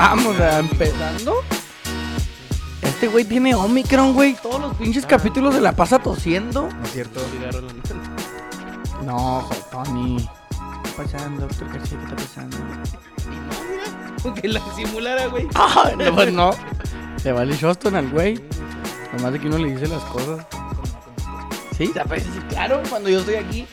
Vamos a empezando. Este güey tiene Omicron, güey. Todos los pinches capítulos se la pasa tosiendo. No es cierto. No, Tony. ¿Qué está pasando, doctor García? ¿Qué está pasando? Aunque la simulara, güey. Ay, no, pues no. Le vale Shoston al güey. Nomás de que uno le dice las cosas. Sí, pues, sí, claro, cuando yo estoy aquí.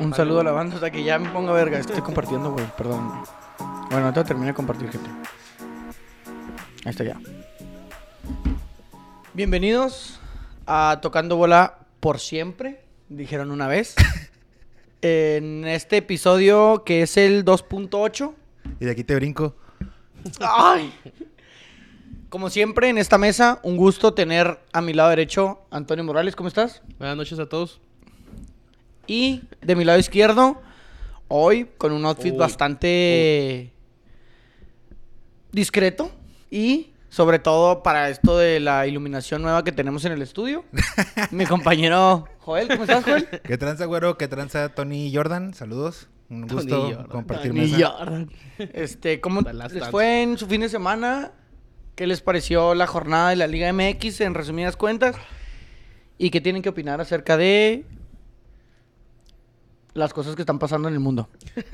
Un- saludo a la banda, o sea que ya me ponga verga. Estoy compartiendo, güey, perdón. Bueno, ahorita terminé de compartir, gente. Ahí está ya. Bienvenidos a Tocando Bola por siempre, dijeron una vez. en este episodio que es el 2.8. Y de aquí te brinco. ¡Ay! Como siempre en esta mesa, un gusto tener a mi lado derecho Antonio Morales, ¿cómo estás? Buenas noches a todos. Y de mi lado izquierdo, hoy con un outfit Uy, bastante discreto y sobre todo para esto de la iluminación nueva que tenemos en el estudio. mi compañero Joel, ¿cómo estás, Joel? ¿Qué tranza, güero? ¿Qué tranza Tony Jordan? Saludos. Un Tony gusto Jordan. compartir mesa. Jordan. Este, ¿cómo les fue en su fin de semana? ¿Qué les pareció la jornada de la Liga MX en resumidas cuentas? ¿Y qué tienen que opinar acerca de las cosas que están pasando en el mundo?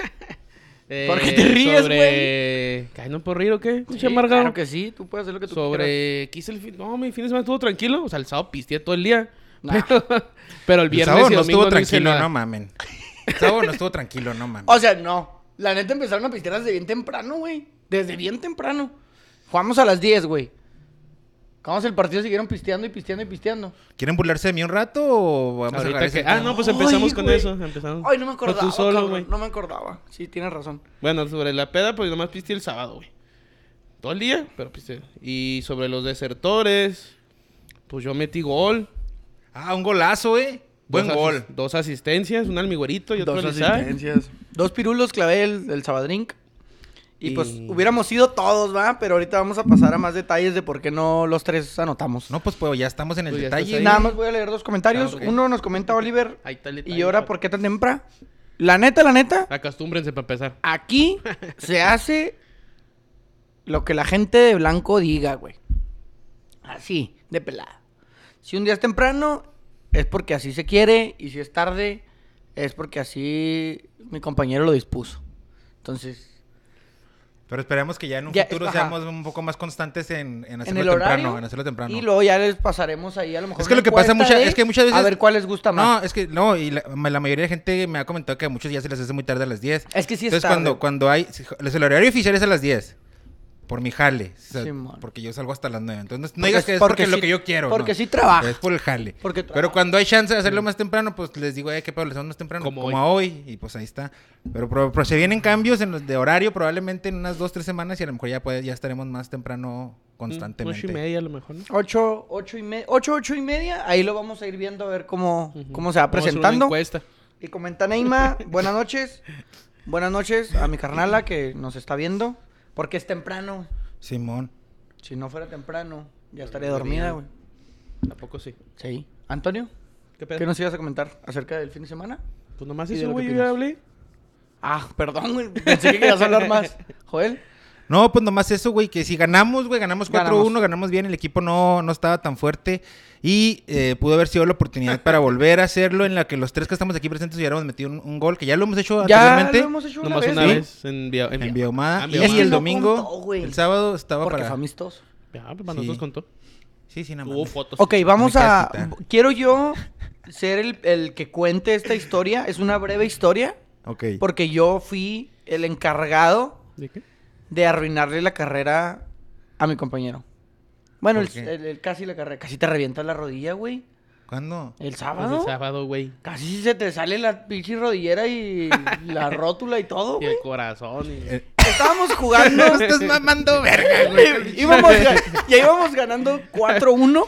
Eh, ¿Por qué te ríes, sobre... ¿Ay, no puedo reír o qué? Sí, amargado. Claro que sí, tú puedes hacer lo que tú quieras. Sobre... ¿Qué hice el fin? No, mi fin de semana estuvo tranquilo. O sea, el sábado pisteé todo el día. Nah. Pero, el El viernes sábado y no domingo estuvo no tranquilo, nada. no mamen. El sábado no estuvo tranquilo, no mamen. O sea, no. La neta empezaron a pistear desde bien temprano, güey. Desde bien temprano. Jugamos a las 10, güey. Acabamos el partido, siguieron pisteando y pisteando y pisteando. ¿Quieren burlarse de mí un rato o vamos a Ahorita que... Ah, no, pues empezamos Ay, con güey. eso. Empezamos. Ay, no me acordaba. tú solo, cabrón, güey. No me acordaba. Sí, tienes razón. Bueno, sobre la peda, pues nomás pisteé el sábado, güey. Todo el día, pero pisteé. Y sobre los desertores, pues yo metí gol. Ah, un golazo, eh. Buen Dos gol. asis- Dos asistencias, un almigüerito y otro Dos asistencias. Dos pirulos clavé el, el Sabadrink. Y, Y- pues hubiéramos ido todos, ¿va? Pero ahorita vamos a pasar a más detalles de por qué no los tres anotamos. No, pues, pues ya estamos en el Pues detalle. Nada más voy a leer dos comentarios. Ah. Uno nos comenta Oliver. Ahí está el ¿Y detalle, ahora pa. por qué tan temprano? La neta, la neta, Acostúmbrense para empezar. aquí se hace lo que la gente de blanco diga, güey. Así, de pelada. Si un día es temprano, es porque así se quiere. Y si es tarde, es porque así mi compañero lo dispuso. Entonces, Pero esperemos que ya en un Ya, futuro ajá. seamos un poco más constantes en, en hacerlo temprano. horario. En hacerlo temprano. Y luego ya les pasaremos ahí a lo mejor. Es que lo que pasa mucha- es que muchas veces- A ver cuál les gusta más. No, es que no, y la, la mayoría de gente me ha comentado que a muchos ya se les hace muy tarde a las 10. Es que sí es Entonces, tarde. cuando, cuando hay. El horario oficial es a las 10. Por mi jale. o sea, Simón. porque yo salgo hasta las 9. Entonces, no Porque digas que es porque porque, es lo sí- que yo quiero. porque no. sí trabaja. Es por el jale. Porque Pero cuando hay chance de hacerlo más temprano, pues les digo, eh, qué pedo, les hacemos más temprano. Como Como, a hoy. Y pues ahí está. Pero, pero- pero se vienen cambios en los de horario probablemente en unas 2, 3 semanas y a lo mejor ya, puede, ya estaremos más temprano constantemente. Ocho y media a lo mejor, ¿no? Ocho, ocho y media. Ocho, ocho y media. Ahí lo vamos a ir viendo a ver cómo, cómo se va Vamos a hacer una presentando. encuesta. Y comenta Neima, buenas noches. Buenas noches a mi carnala que nos está viendo. Porque es temprano. Simón. Si no fuera temprano, ya estaría dormida, güey. ¿A poco sí? Sí. Antonio, ¿Qué pedo? ¿qué nos ibas a comentar acerca del fin de semana? Pues nomás ¿Y de eso, lo que güey, yo ya hablé. Ah, perdón, güey. Pensé que querías hablar más. Joel. No, pues nomás eso, güey, que si ganamos, güey, ganamos 4-1, Ganamos. ganamos. bien, el equipo no, no estaba tan fuerte y eh, pudo haber sido la oportunidad para volver a hacerlo en la que los tres que estamos aquí presentes hubiéramos metido un, un gol, que ya lo hemos hecho Ya anteriormente lo hemos hecho una Nomás vez. una ¿sí? vez en, Biomada Ah, y. Es que el no domingo, contó, el sábado estaba Porque para... fue amistoso. Ya, pues para Sí. nosotros contó. Sí, sí, nada Hubo más. fotos. Ok, vamos a... Quiero yo ser el, el que cuente esta historia. Es una breve historia. Ok. Porque yo fui el encargado ¿De qué? De arruinarle la carrera a mi compañero. Bueno, ¿Por el, qué? el- el- casi la carrera. Casi te revientas la rodilla, güey. ¿Cuándo? El Pues sábado. el sábado, güey. Casi se te sale la pinche rodillera y la rótula y todo, Y güey. el corazón. Y... Eh, Estábamos jugando. estás mamando verga, güey. íbamos, ya íbamos ganando 4-1.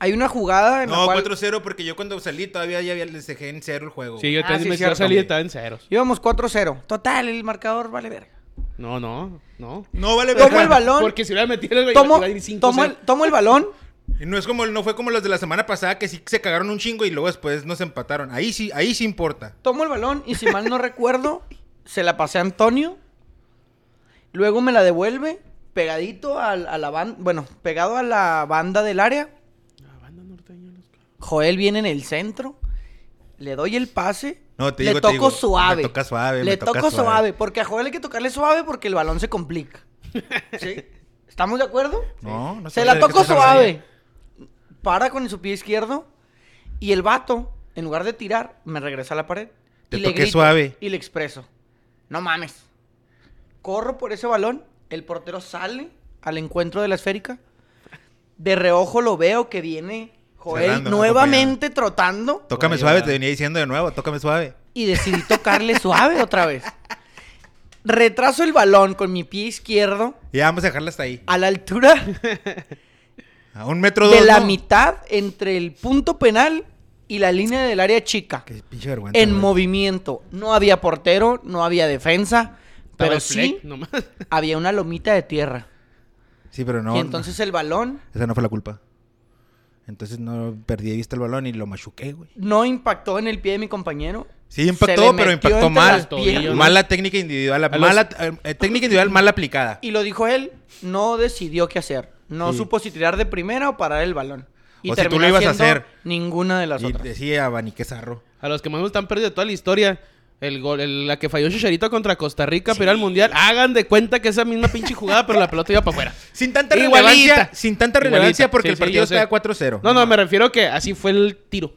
Hay una jugada en la No, cual 4-0 porque yo cuando salí todavía ya había- les dejé en cero el juego. Sí, yo Ah, también sí, me cierto, salir y güey. estaba en ceros. íbamos 4-0. Total, el marcador vale verga. No, no, no. No vale Tomo verga. el balón. Porque si hubiera metido el güey, Tomo, iba a ir 5-0. tomo, el, tomo el balón. Y no es como, no fue como los de la semana pasada que sí se cagaron un chingo y luego después nos empataron. Ahí sí, ahí sí importa. Tomo el balón y si mal no recuerdo, se la pasé a Antonio. Luego me la devuelve pegadito al- a, la banda, bueno, pegado a la banda del área. La banda norteña, los cabros. Joel viene en el centro. Le doy el pase. No, te le digo, te toco digo, suave. me toca suave, Le me toca toco suave. suave. Porque a Joel hay que tocarle suave porque el balón se complica. ¿Sí? ¿Estamos de acuerdo? No, no Se la toco suave. Para con su pie izquierdo. Y el vato, en lugar de tirar, me regresa a la pared. Te y le toqué grito suave. Y le expreso. No mames. Corro por ese balón. El portero sale al encuentro de la esférica. De reojo lo veo que viene Joel Cerrando, nuevamente trotando. Tócame suave, te venía diciendo de nuevo, tócame suave. Y decidí tocarle suave otra vez. Retraso el balón con mi pie izquierdo Y ya vamos a dejarla hasta ahí. a la altura A un metro dos. de la ¿no? mitad entre el punto penal y la línea del área chica. Qué pinche vergüenza. En güey. movimiento. No había portero, no había defensa, pero sí nomás. había una lomita de tierra. Sí, pero no. y entonces el balón Esa no fue la culpa. Entonces no perdí de vista el balón y lo machuqué, güey. no impactó en el pie de mi compañero. Sí, impactó, pero impactó mal. Mala técnica individual. Mala, eh, técnica individual mal aplicada. Y lo dijo él, no decidió qué hacer. No Sí. supo si tirar de primera o parar el balón. Y O si tú terminó lo ibas a hacer. Ninguna de las Y otras. decía Abanique Zarro. A los que más me están perdiendo de toda la historia. El gol, el- la que falló Chicharito contra Costa Rica para ir al mundial. Hagan de cuenta que esa misma pinche jugada, pero la pelota iba para afuera. Sin tanta Igualita. relevancia. Sin tanta relevancia Igualita. porque Sí, el sí, partido sé. estaba 4-0. No, no, me refiero que así fue el tiro.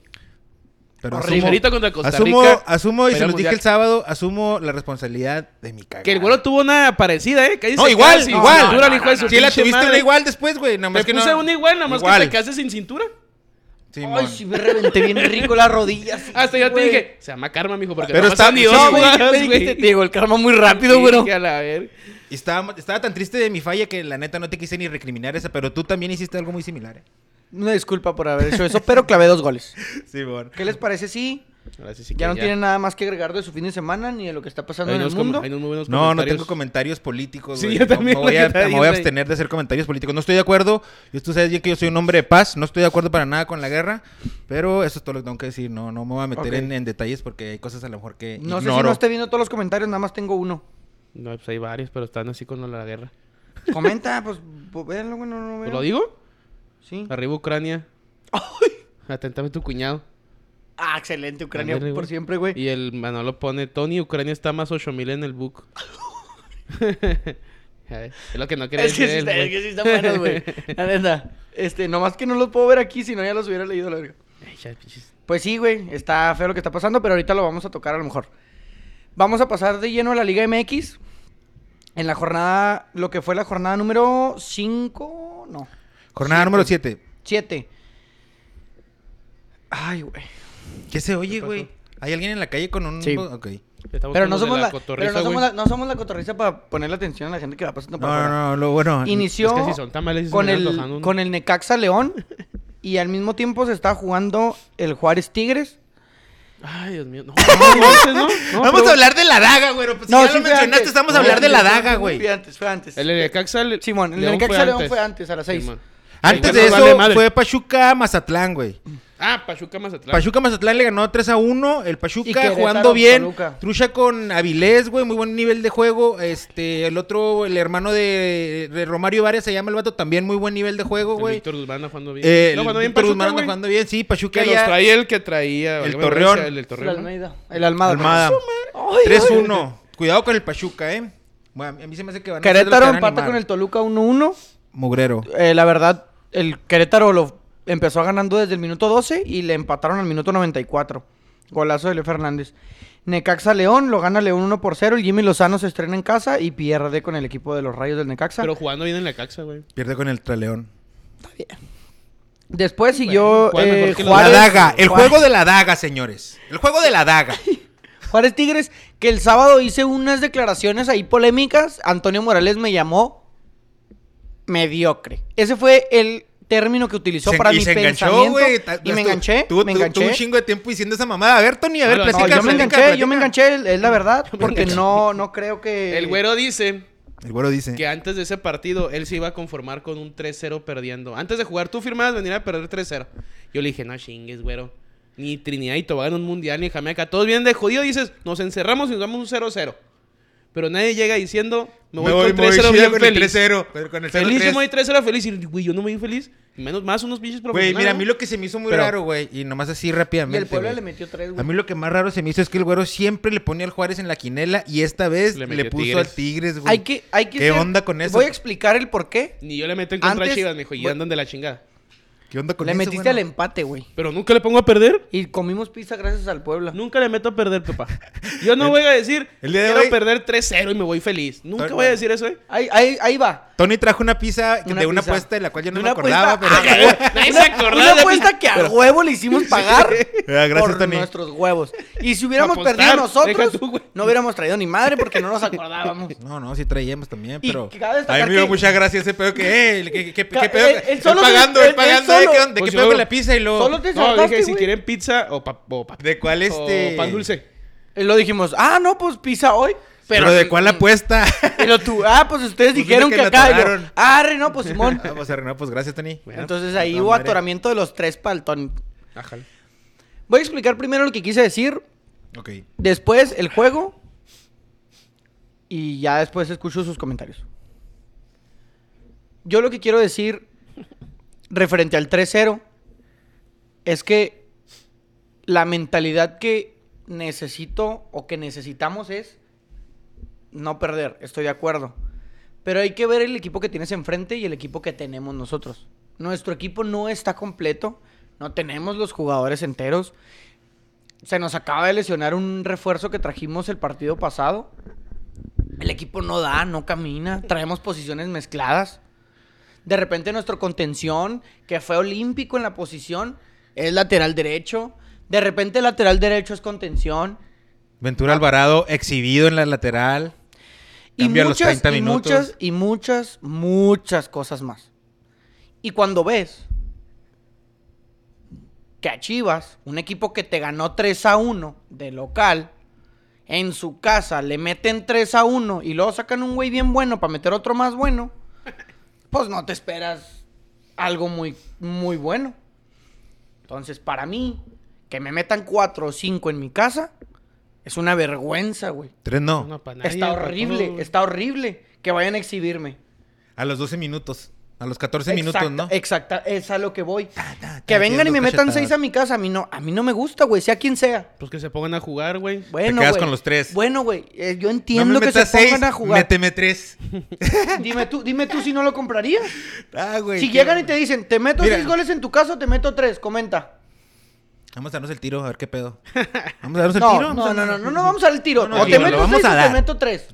Pero asumo, Chicharito contra Costa asumo, Rica. asumo, y se los dije mundial. el sábado, asumo la responsabilidad de mi cagada. Que el güero tuvo una parecida, ¿eh? Que No, se igual, igual. Sí, la tuviste una igual después, güey. Nada más Te que puse una igual, nada más Igual. que te quedaste sin cintura. Simón. Ay, sí me reventé bien rico las rodillas. Hasta yo te dije, se llama karma, mijo, porque Pero está- sí, No, güey, te digo, el karma muy rápido, Sí, güey. a la ver. Y estaba, estaba tan triste de mi falla que la neta no te quise ni recriminar esa, pero tú también hiciste algo muy similar, ¿eh? Una disculpa por haber hecho eso, pero clavé dos goles. Simón. ¿Qué les parece si Ahora sí, sí que ya no tienen nada más que agregar de su fin de semana ni de lo que está pasando Hay en el mundo? hay unos muy buenos No, no tengo comentarios políticos, Sí, güey. yo No, también, Me voy, a, me voy a abstener de hacer comentarios políticos. No estoy de acuerdo. Y tú sabes bien que yo soy un hombre de paz. No estoy de acuerdo para nada con la guerra. Pero eso es todo lo que tengo que decir. No, no me voy a meter en, en detalles porque hay cosas a lo mejor que No sé si ignoro. no esté viendo todos los comentarios, nada más tengo uno. No, pues hay varios, pero están así con la guerra. Comenta, pues, pues véanlo, güey, no, no ¿Pues veo. ¿Lo digo? Sí. Arriba Ucrania. Atentame tu cuñado. Ah, excelente, Ucrania por siempre, güey. Y el Manolo pone, Tony, Ucrania está más 8000 en el book. A ver, es lo que no quería Es que, decir sí está, es que sí están buenos, güey. La neta. Este, nomás que no los puedo ver aquí, si no ya los hubiera leído, la verga. Pues sí, güey, está feo lo que está pasando, pero ahorita lo vamos a tocar a lo mejor. Vamos a pasar de lleno a la Liga MX. En la jornada, lo que fue la jornada número 5, no, Jornada número 7. 7. Ay, güey. ¿Qué se oye, güey? ¿Hay alguien en la calle con un... Sí. Ok. Pero no somos la, pero no somos la, no somos la cotorriza para ponerle atención a la gente que va pasando por No, no, no, lo bueno... Inició Es que si son tamales, sí se con, el, ¿no? con el Necaxa León y al mismo tiempo se está jugando el Juárez Tigres. Ay, Dios mío. No, no, no. no, Vamos pero- a hablar de la daga, güey. Pues No, si ya sí lo mencionaste, antes. estamos a No, hablar de la daga, güey. Fue antes, fue antes. El Necaxa... le- Simón, el León Necaxa fue León antes. fue antes, a las seis. Simón. Antes de eso vale fue Pachuca Mazatlán, güey. Ah, Pachuca Mazatlán. Pachuca Mazatlán le ganó 3 a 1. El Pachuca jugando bien. Toluca. Trucha con Avilés, güey. Muy buen nivel de juego. Este, el otro, el hermano de, de Romario Varias se llama el vato. También muy buen nivel de juego, El güey. Víctor Guzmán jugando bien. Eh, no, el jugando bien Víctor Pachuca, Guzmán jugando bien. Sí, Pachuca Que los traía el que traía... El Torreón. El, El Torreón. ¿no? Almeida. El Almada. Almada. Ay, 3-1. Cuidado con el Pachuca, eh. Bueno, a mí se me hace que van a Querétaro empata animar. con el Toluca 1-1. Mugrero. Eh, la verdad, el Querétaro lo empezó ganando desde el minuto 12 y le empataron al minuto 94. Golazo de Leo Fernández. Necaxa León, lo gana León 1 por 0. El Jimmy Lozano se estrena en casa y pierde con el equipo de los Rayos del Necaxa. Pero jugando bien en la Caxa, güey. Pierde con el Traleón. Después siguió juega mejor eh, Juárez. la daga. El Juárez- juego de la daga, señores. El juego de la daga. Juárez Tigres, que el sábado hice unas declaraciones ahí polémicas. Antonio Morales me llamó mediocre. Ese fue el término que utilizó Se- para y mi se enganchó, pensamiento. güey. Ta- Y me enganché, Tuvo, me enganché. tuvo un chingo de tiempo diciendo esa mamada. A ver, Tony, a ver, No, no, No, platica. yo me platica, enganché, yo me enganché, es la verdad, porque no, no creo que... El güero dice El güero dice. que antes de ese partido él se iba a conformar con un 3-0 perdiendo. Antes de jugar, tú firmabas venir a perder 3-0. Yo le dije, no chingues, güero. Ni Trinidad y Tobago en un mundial, ni Jamaica. Todos bien de jodido. Dices, nos encerramos y nos damos un 0-0. Pero nadie llega diciendo, me voy, con 3-0 bien con feliz. el 3-0. pero con el Feliz, yo 0-3. me voy 3-0 feliz. Y, güey, yo no me voy feliz. Menos más unos pinches Güey, profesionales. mira, a mí lo que se me hizo muy Pero- raro, güey, y nomás así Y rápidamente. el Puebla güey. le metió tres, A güey. mí lo que más raro se me hizo es que el güero siempre le ponía al Juárez en la quinela y esta vez Le le, puso Tigres. al Tigres, güey. Hay que, hay que ¿Qué ser- onda con eso? Voy a explicar el por qué. Ni yo le meto en contra Antes- de Chivas, me dijo, y güey- andan de la chingada. ¿Qué onda con Le eso, metiste güey? al empate, güey. Pero nunca le pongo a perder. Y comimos pizza gracias al Puebla. Nunca le meto a perder, papá. Yo no voy a decir, el día de quiero hoy- perder 3-0 y me voy feliz. Nunca voy a decir eso, ¿eh? Ahí, ahí, ahí va. Tony trajo una pizza Una de una pizza. apuesta de la cual yo no me acordaba, apuesta- pero... Ah, Nadie una, se acordaba una apuesta que a huevo le hicimos pagar Ah, gracias, por Tony. nuestros huevos. Y si hubiéramos Apostar, perdido nosotros, tú, güey. no hubiéramos traído ni madre porque no nos acordábamos. No, no, sí traíamos también, pero... A mí me dio mucha gracia ese pedo que... Eh, ¿qué, pedo? él- se- pagando, él pagando. Solo- ¿Qué? ¿De Pues qué pedo con la pizza? Y luego... Solo te No, dije si quieren pizza o, pa- o pa- ¿De cuál este...? o pan dulce. Y lo dijimos, ah, no, pues pizza hoy. Pero, Pero, ¿de cuál apuesta? Y lo tú, ah, pues ustedes Pues dijeron dile que, que acá. me Y yo, atoraron. ah, no, pues Simón. Ah, pues, no, pues gracias, Tony. Bueno, Entonces ahí toda hubo madre. atoramiento de los tres para el Tony. Ajá. Voy a explicar primero lo que quise decir, Ok. después el juego y ya después escucho sus comentarios. Yo lo que quiero decir referente al 3-0 es que la mentalidad que necesito o que necesitamos es no perder, estoy de acuerdo. Pero hay que ver el equipo que tienes enfrente y el equipo que tenemos nosotros. Nuestro equipo no está completo, no tenemos los jugadores enteros. Se nos acaba de lesionar un refuerzo que trajimos el partido pasado. El equipo no da, no camina, traemos posiciones mezcladas. De repente nuestro contención, que fue olímpico en la posición, es lateral derecho. De repente el lateral derecho es contención. Ventura Alvarado exhibido en la lateral. Y Cambia a los muchas, 30 y muchas, y muchas, muchas cosas más. Y cuando ves que a Chivas, un equipo que te ganó 3 a 1 de local, en su casa le meten 3 a 1 y luego sacan un güey bien bueno para meter otro más bueno, pues no te esperas algo muy, muy bueno. Entonces, para mí, que me metan 4 o 5 en mi casa, es una vergüenza, güey. Tres no. No, pa' nadie, Está horrible, está horrible que vayan a exhibirme. A los 12 minutos. A los 14 minutos, Exacta- ¿no? Exacta, es a lo que voy. ta, Que vengan y me metan seis a mi casa, a mí no, a mí no me gusta, güey, sea quien sea. Pues que se pongan a jugar, güey. Bueno, quedas güey. con los tres. Bueno, güey, eh, yo No entiendo me que se pongan seis, a jugar. méteme tres. Dime tú, dime tú si no lo comprarías. Ah, güey. si llegan y te dicen, te meto Mira. seis goles en tu casa o te meto tres, comenta. Vamos a darnos el tiro, a ver qué pedo. Vamos a darnos el No, tiro. no, vamos a- no, no, no, no vamos al tiro. No, no, o te meto vamos seis a o te dar. meto tres.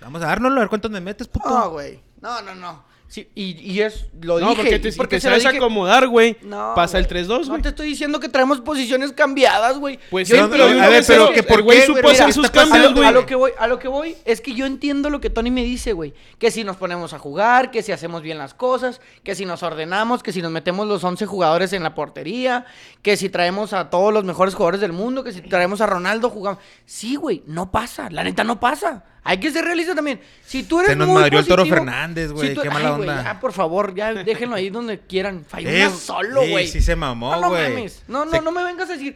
Vamos a dárnoslo, a ver cuántos me metes, puto. No, güey. No, no, no. Sí, y, y es, lo No, dije. porque te, porque te se sabes dije- acomodar, güey. No, pasa el güey. 3-2, No güey. te estoy diciendo que traemos posiciones cambiadas, güey. Pues Yo sí, no, pero a ver, pero que por güey qué, supo hacer sus cambios, lo, güey. a lo que voy, a lo que voy es que yo entiendo lo que Tony me dice, güey. Que si nos ponemos a jugar, que si hacemos bien las cosas, que si nos ordenamos, que si nos metemos los 11 jugadores en la portería, que si traemos a todos los mejores jugadores del mundo, que si traemos a Ronaldo, jugamos. Sí, güey, no pasa. La neta no pasa. Hay que ser realista también. Si tú eres Se nos muy madrió el Toro Fernández, güey, si tú- qué mala Ay, güey, onda. ya, por favor, ya déjenlo ahí donde quieran. Falló Eh, una solo, güey. sí se mamó, No, no güey. mames. No, no, Se- no me vengas a decir.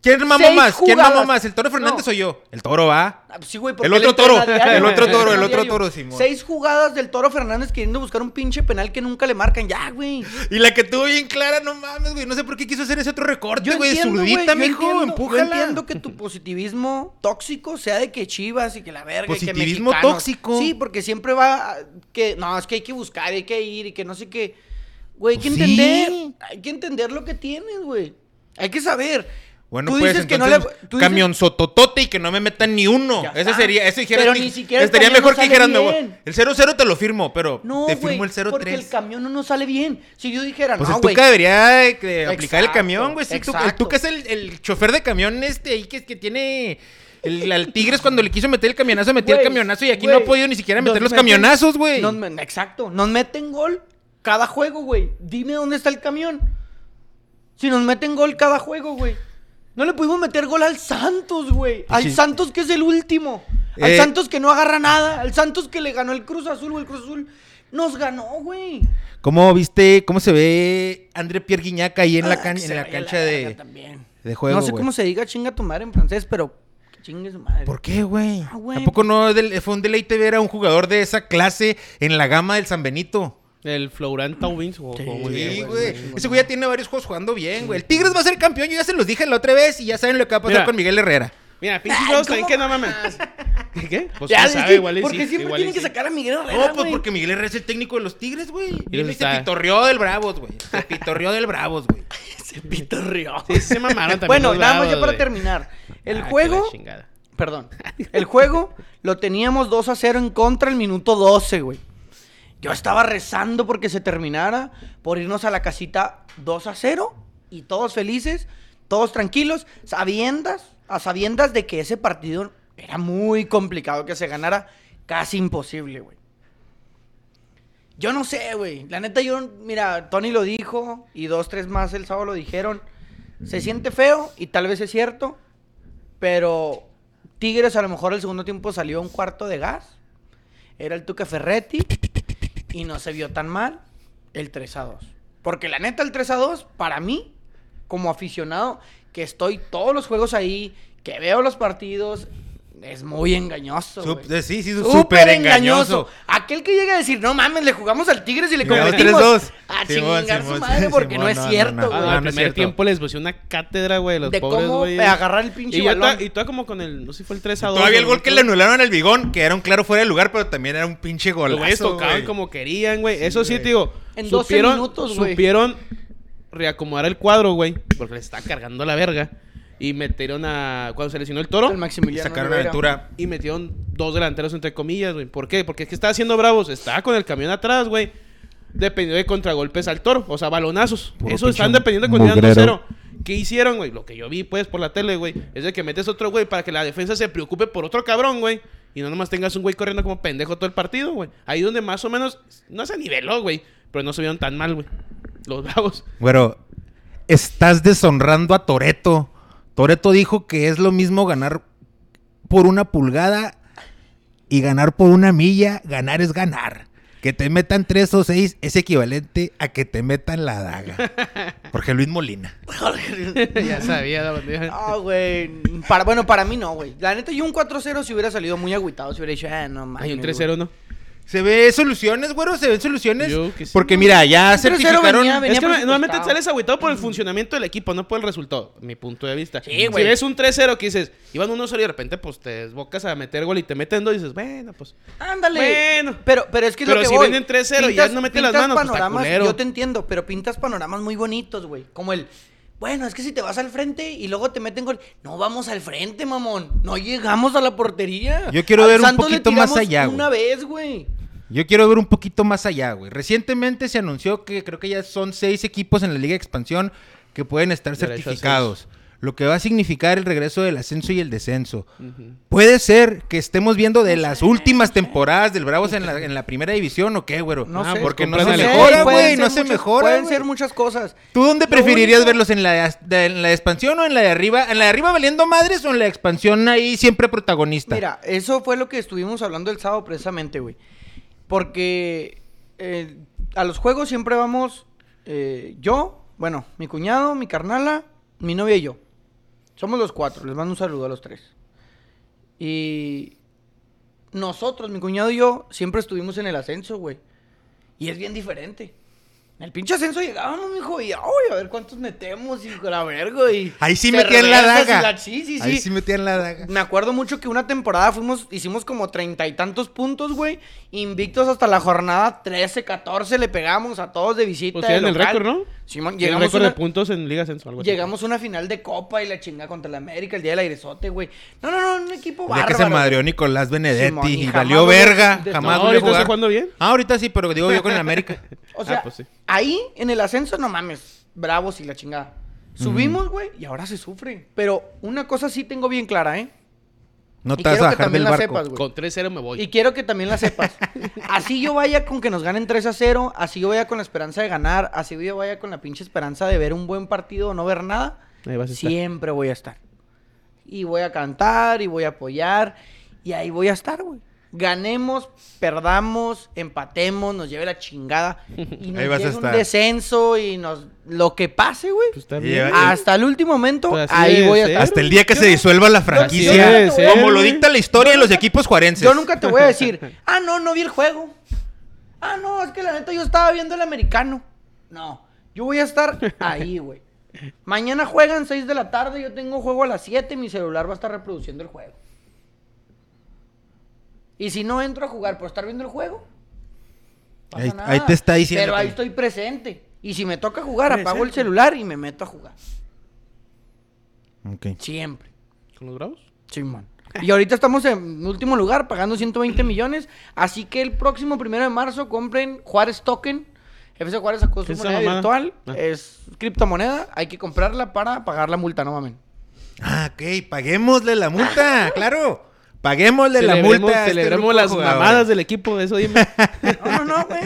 ¿Quién mamó más? ¿Quién mamó más? ¿El Toro Fernández No. o yo? El Toro va. Ah, Sí, güey, porque El otro toro, diario, el otro toro, el otro toro, Simón. Seis jugadas del toro Fernández queriendo buscar un pinche penal que nunca le marcan. Ya, güey. Y la que tuvo bien clara, no mames, güey. No sé por qué quiso hacer ese otro recorte, güey. Zurdita, mijo, entiendo, empújala. Yo entiendo que tu positivismo tóxico sea de que chivas y que la verga. y que Positivismo tóxico. Sí, porque siempre va a- que no, es que hay que buscar, hay que ir y que no sé qué. Güey, hay que Pues entender. sí. Hay que entender lo que tienes, güey. Hay que saber. Bueno, Tú pues dices que entonces, no le- tú dices- camión sototote y que no me metan ni uno. Ya Ese está. sería, eso dijeras, Pero ni siquiera estaría mejor no que bien. el 0-0 te lo firmo, pero No, te firmo el 0-3. Porque el camión no nos sale bien. Si yo dijera, Pues no, el. Tuca debería eh, aplicar el camión, güey. Sí, el Tuca- es el, el chofer de camión este ahí que, que tiene... El, al Tigres cuando le quiso meter el camionazo, metía el camionazo y aquí no ha podido ni siquiera meter los meten- camionazos, güey. Exacto. Nos meten gol cada juego, güey. Dime dónde está el camión. Si nos meten gol cada juego, güey. No le pudimos meter gol al Santos, güey. Al Sí. Santos que es el último. Al Eh, Santos que no agarra nada. Al Santos que le ganó el Cruz Azul o el Cruz Azul. Nos ganó, güey. ¿Cómo viste, cómo se ve André Pierre Guignac ahí en la, Ah, can- en la cancha de, también. de juego, no sé güey? cómo se diga chinga tu madre en francés, pero chingue su madre. ¿Por qué, güey? Ah, güey, ¿A poco no del- fue un deleite ver a un jugador de esa clase en la gama del San Benito? El Florent Taubins jugó, jugó muy bien, Sí, güey. Ese güey ya tiene varios juegos jugando bien, güey. El Tigres va a ser campeón, yo ya se los dije la otra vez y ya saben lo que va a pasar Mira. con Miguel Herrera. Mira, pinches Ay, juegos ¿cómo también que no mames. ¿Qué? Pues Ya, quién es sabe, que, igual y porque sí, siempre igual y tienen que sí. sacar a Miguel Herrera, No, pues güey? porque Miguel Herrera es el técnico de los Tigres, güey. Y se está- pitorreó del Bravos, güey. Se pitorreó del Bravos, güey. Se pitorreó. Sí, se mamaron también. Bueno, los nada más ya para güey. terminar. El Ah, que juego, la chingada. perdón, el juego lo teníamos 2 a 0 en contra el minuto 12, güey. Yo estaba rezando porque se terminara, por irnos a la casita 2 a 0 y todos felices, todos tranquilos, sabiendas, a sabiendas de que ese partido era muy complicado que se ganara, casi imposible, güey. Yo no sé, güey. La neta, yo, mira, Tony lo dijo y dos, tres más el sábado lo dijeron. Se siente feo y tal vez es cierto, pero Tigres a lo mejor el segundo tiempo salió un cuarto de gas. Era el Tuca Ferretti y no se vio tan mal el 3 a 2. Porque la neta, el 3 a 2, para mí, como aficionado, que estoy todos los juegos ahí, que veo los partidos, es muy engañoso. Sup- güey. sí, sí, Súper súper engañoso. Aquel que llega a decir, no mames, le jugamos al Tigres y le competimos. 3-2. A Simón, chingar su madre porque Simón, no es no, cierto, güey. Ah, no, el no es primer tiempo les puse una cátedra, güey, los de pobres, cómo güey. agarrar el pinche Y balón. y todavía como con el, no sé si fue el 3 a 2. Todavía el gol que le anularon al Bigón, que era un claro fuera de lugar, pero también era un pinche Los golazo, güeyes tocaban güey. como querían, güey. Eso sí, güey. te digo. En 12 supieron, minutos, güey. Supieron reacomodar el cuadro, güey. Porque le está cargando la verga. Y metieron a. Cuando se lesionó el toro. El Maximiliano Sacaron a Rivera. Ventura. Y metieron dos delanteros entre comillas, güey. ¿Por qué? Porque es que estaba haciendo bravos. Estaba con el camión atrás, güey. Dependiendo de contragolpes al toro. O sea, balonazos. Puro Eso están dependiendo de mugrero. 2-0. ¿Qué hicieron, güey? Lo que yo vi, pues, por la tele, güey. Es de que metes otro, güey, para que la defensa se preocupe por otro cabrón, güey. Y no nomás tengas un güey corriendo como pendejo todo el partido, güey. Ahí donde más o menos. No se niveló, güey. Pero no se vieron tan mal, güey. Los bravos. Güero, estás deshonrando a Toreto. Toreto dijo que es lo mismo ganar por una pulgada y ganar por una milla. Ganar es ganar. Que te metan tres o seis es equivalente a que te metan la daga. Jorge Luis Molina. ya sabía. Ah, güey. Para, bueno, para mí no, güey. La neta, yo un 4-0 si hubiera salido muy agüitado. Si hubiera dicho, ah, no mames. Hay un güey. 3-0, ¿no? ¿Se ve soluciones, güero? ¿Se ven soluciones? Yo que sí. Porque mira, ya Un 3-0 certificaron... venía- venía es que presupuestado. normalmente sales agüitado por el funcionamiento del equipo, no por el resultado, mi punto de vista. Sí, si güey. ves un 3-0 que dices, iban 1-0 y de repente pues te desbocas a meter gol y te meten dos y dices, bueno, pues. Ándale. Bueno. pero, pero es que es Pero lo que si voy. vienen 3-0 y ya no mete las pintas manos, pues, panoramas, culero. yo te entiendo, pero pintas panoramas muy bonitos, güey. Como el, bueno, es que si te vas al frente y luego te meten gol, no vamos al frente, mamón. No llegamos a la portería. Yo quiero Al ver un Santos le poquito más allá, güey. Una vez, güey. Yo quiero ver un poquito más allá, güey. Recientemente se anunció que creo que ya son seis equipos en la Liga de Expansión que pueden estar Derecho certificados. Lo que va a significar el regreso del ascenso y el descenso. Puede ser que estemos viendo de las últimas temporadas del Bravos en la, en la primera división o qué, güero. No Ah, sé. porque no se mejora, pueden güey. ser No se muchas- mejora. Pueden ser muchas cosas. ¿Tú dónde Lo preferirías único- verlos? ¿En la, de- en la expansión o en la de arriba? ¿En la de arriba valiendo madres o en la expansión ahí siempre protagonista? Mira, eso fue lo que estuvimos hablando el sábado precisamente, güey. Porque eh, a los juegos siempre vamos eh, yo, bueno, mi cuñado, mi carnala, mi novia y yo. Somos los cuatro, les mando un saludo a los tres. Y nosotros, mi cuñado y yo, siempre estuvimos en el ascenso, güey. Y es bien diferente. En el pinche ascenso llegábamos, mijo, y ay, a ver cuántos metemos, y la verga, y... Ahí sí metían la daga. Sí, sí, sí. Ahí sí metían la daga. Me acuerdo mucho que una temporada fuimos, hicimos como treinta y tantos puntos, güey. Invictos hasta la jornada 13, 14, le pegamos a todos de visita. Pues de tienen el récord, ¿no? Tiene el llegamos, récord una, de puntos en Liga Ascenso, algo llegamos a una final de Copa y la chinga contra el América, el día del airesote, güey. No, no, no, un equipo El día bárbaro. que se madreó Nicolás Benedetti Simón, y y jamás valió verga. de- Jamás No, ahorita está jugando bien. Ah, ahorita sí, pero digo yo con el América. O sea, Ah, pues sí. ahí en el ascenso, no mames, bravos y la chingada. Subimos, güey, y ahora se sufre. Pero una cosa sí tengo bien clara, ¿eh? No Y te vas a quiero que bajar también del la barco. sepas, güey. Con 3-0 me voy. Y quiero que también la sepas. Así yo vaya con que nos ganen 3 a 0, así yo vaya con la esperanza de ganar, así yo vaya con la pinche esperanza de ver un buen partido o no ver nada, Ahí vas a estar. siempre voy a estar. Y voy a cantar y voy a apoyar. Y ahí voy a estar, güey. Ganemos, perdamos, empatemos, nos lleve la chingada. Y nos Ahí vas a llegue un estar. descenso y nos... Lo que pase, güey. Pues Y Hasta el último momento, Pues así ahí debe voy a ser. estar. Hasta el día que Yo se disuelva la franquicia. como lo dicta la historia de los equipos juarenses. Yo nunca te voy a decir, ah, no, no vi el juego. Ah, no, es que la neta yo estaba viendo el americano. No, yo voy a estar ahí, güey. Mañana juegan 6 de la tarde, yo tengo juego a las 7, mi celular va a estar reproduciendo el juego. Y si no entro a jugar por estar viendo el juego, pasa Ahí- nada. ahí te está diciendo Pero ahí que- estoy presente. Y si me toca jugar, Presente. apago el celular y me meto a jugar. Ok. Siempre. ¿Con los bravos? Simón. Y ahorita estamos en último lugar, pagando 120 millones. Así que el próximo primero de marzo compren Juárez Token. FC Juárez sacó ¿Qué su moneda virtual. Ah. Es criptomoneda. Hay que comprarla para pagar la multa, no mamen. Ah, ok. Paguémosle la multa, claro. Paguémosle la Celebremos, multa. a este celebremos grupo de las jugadores. mamadas del equipo, eso dime. No, no, no, güey.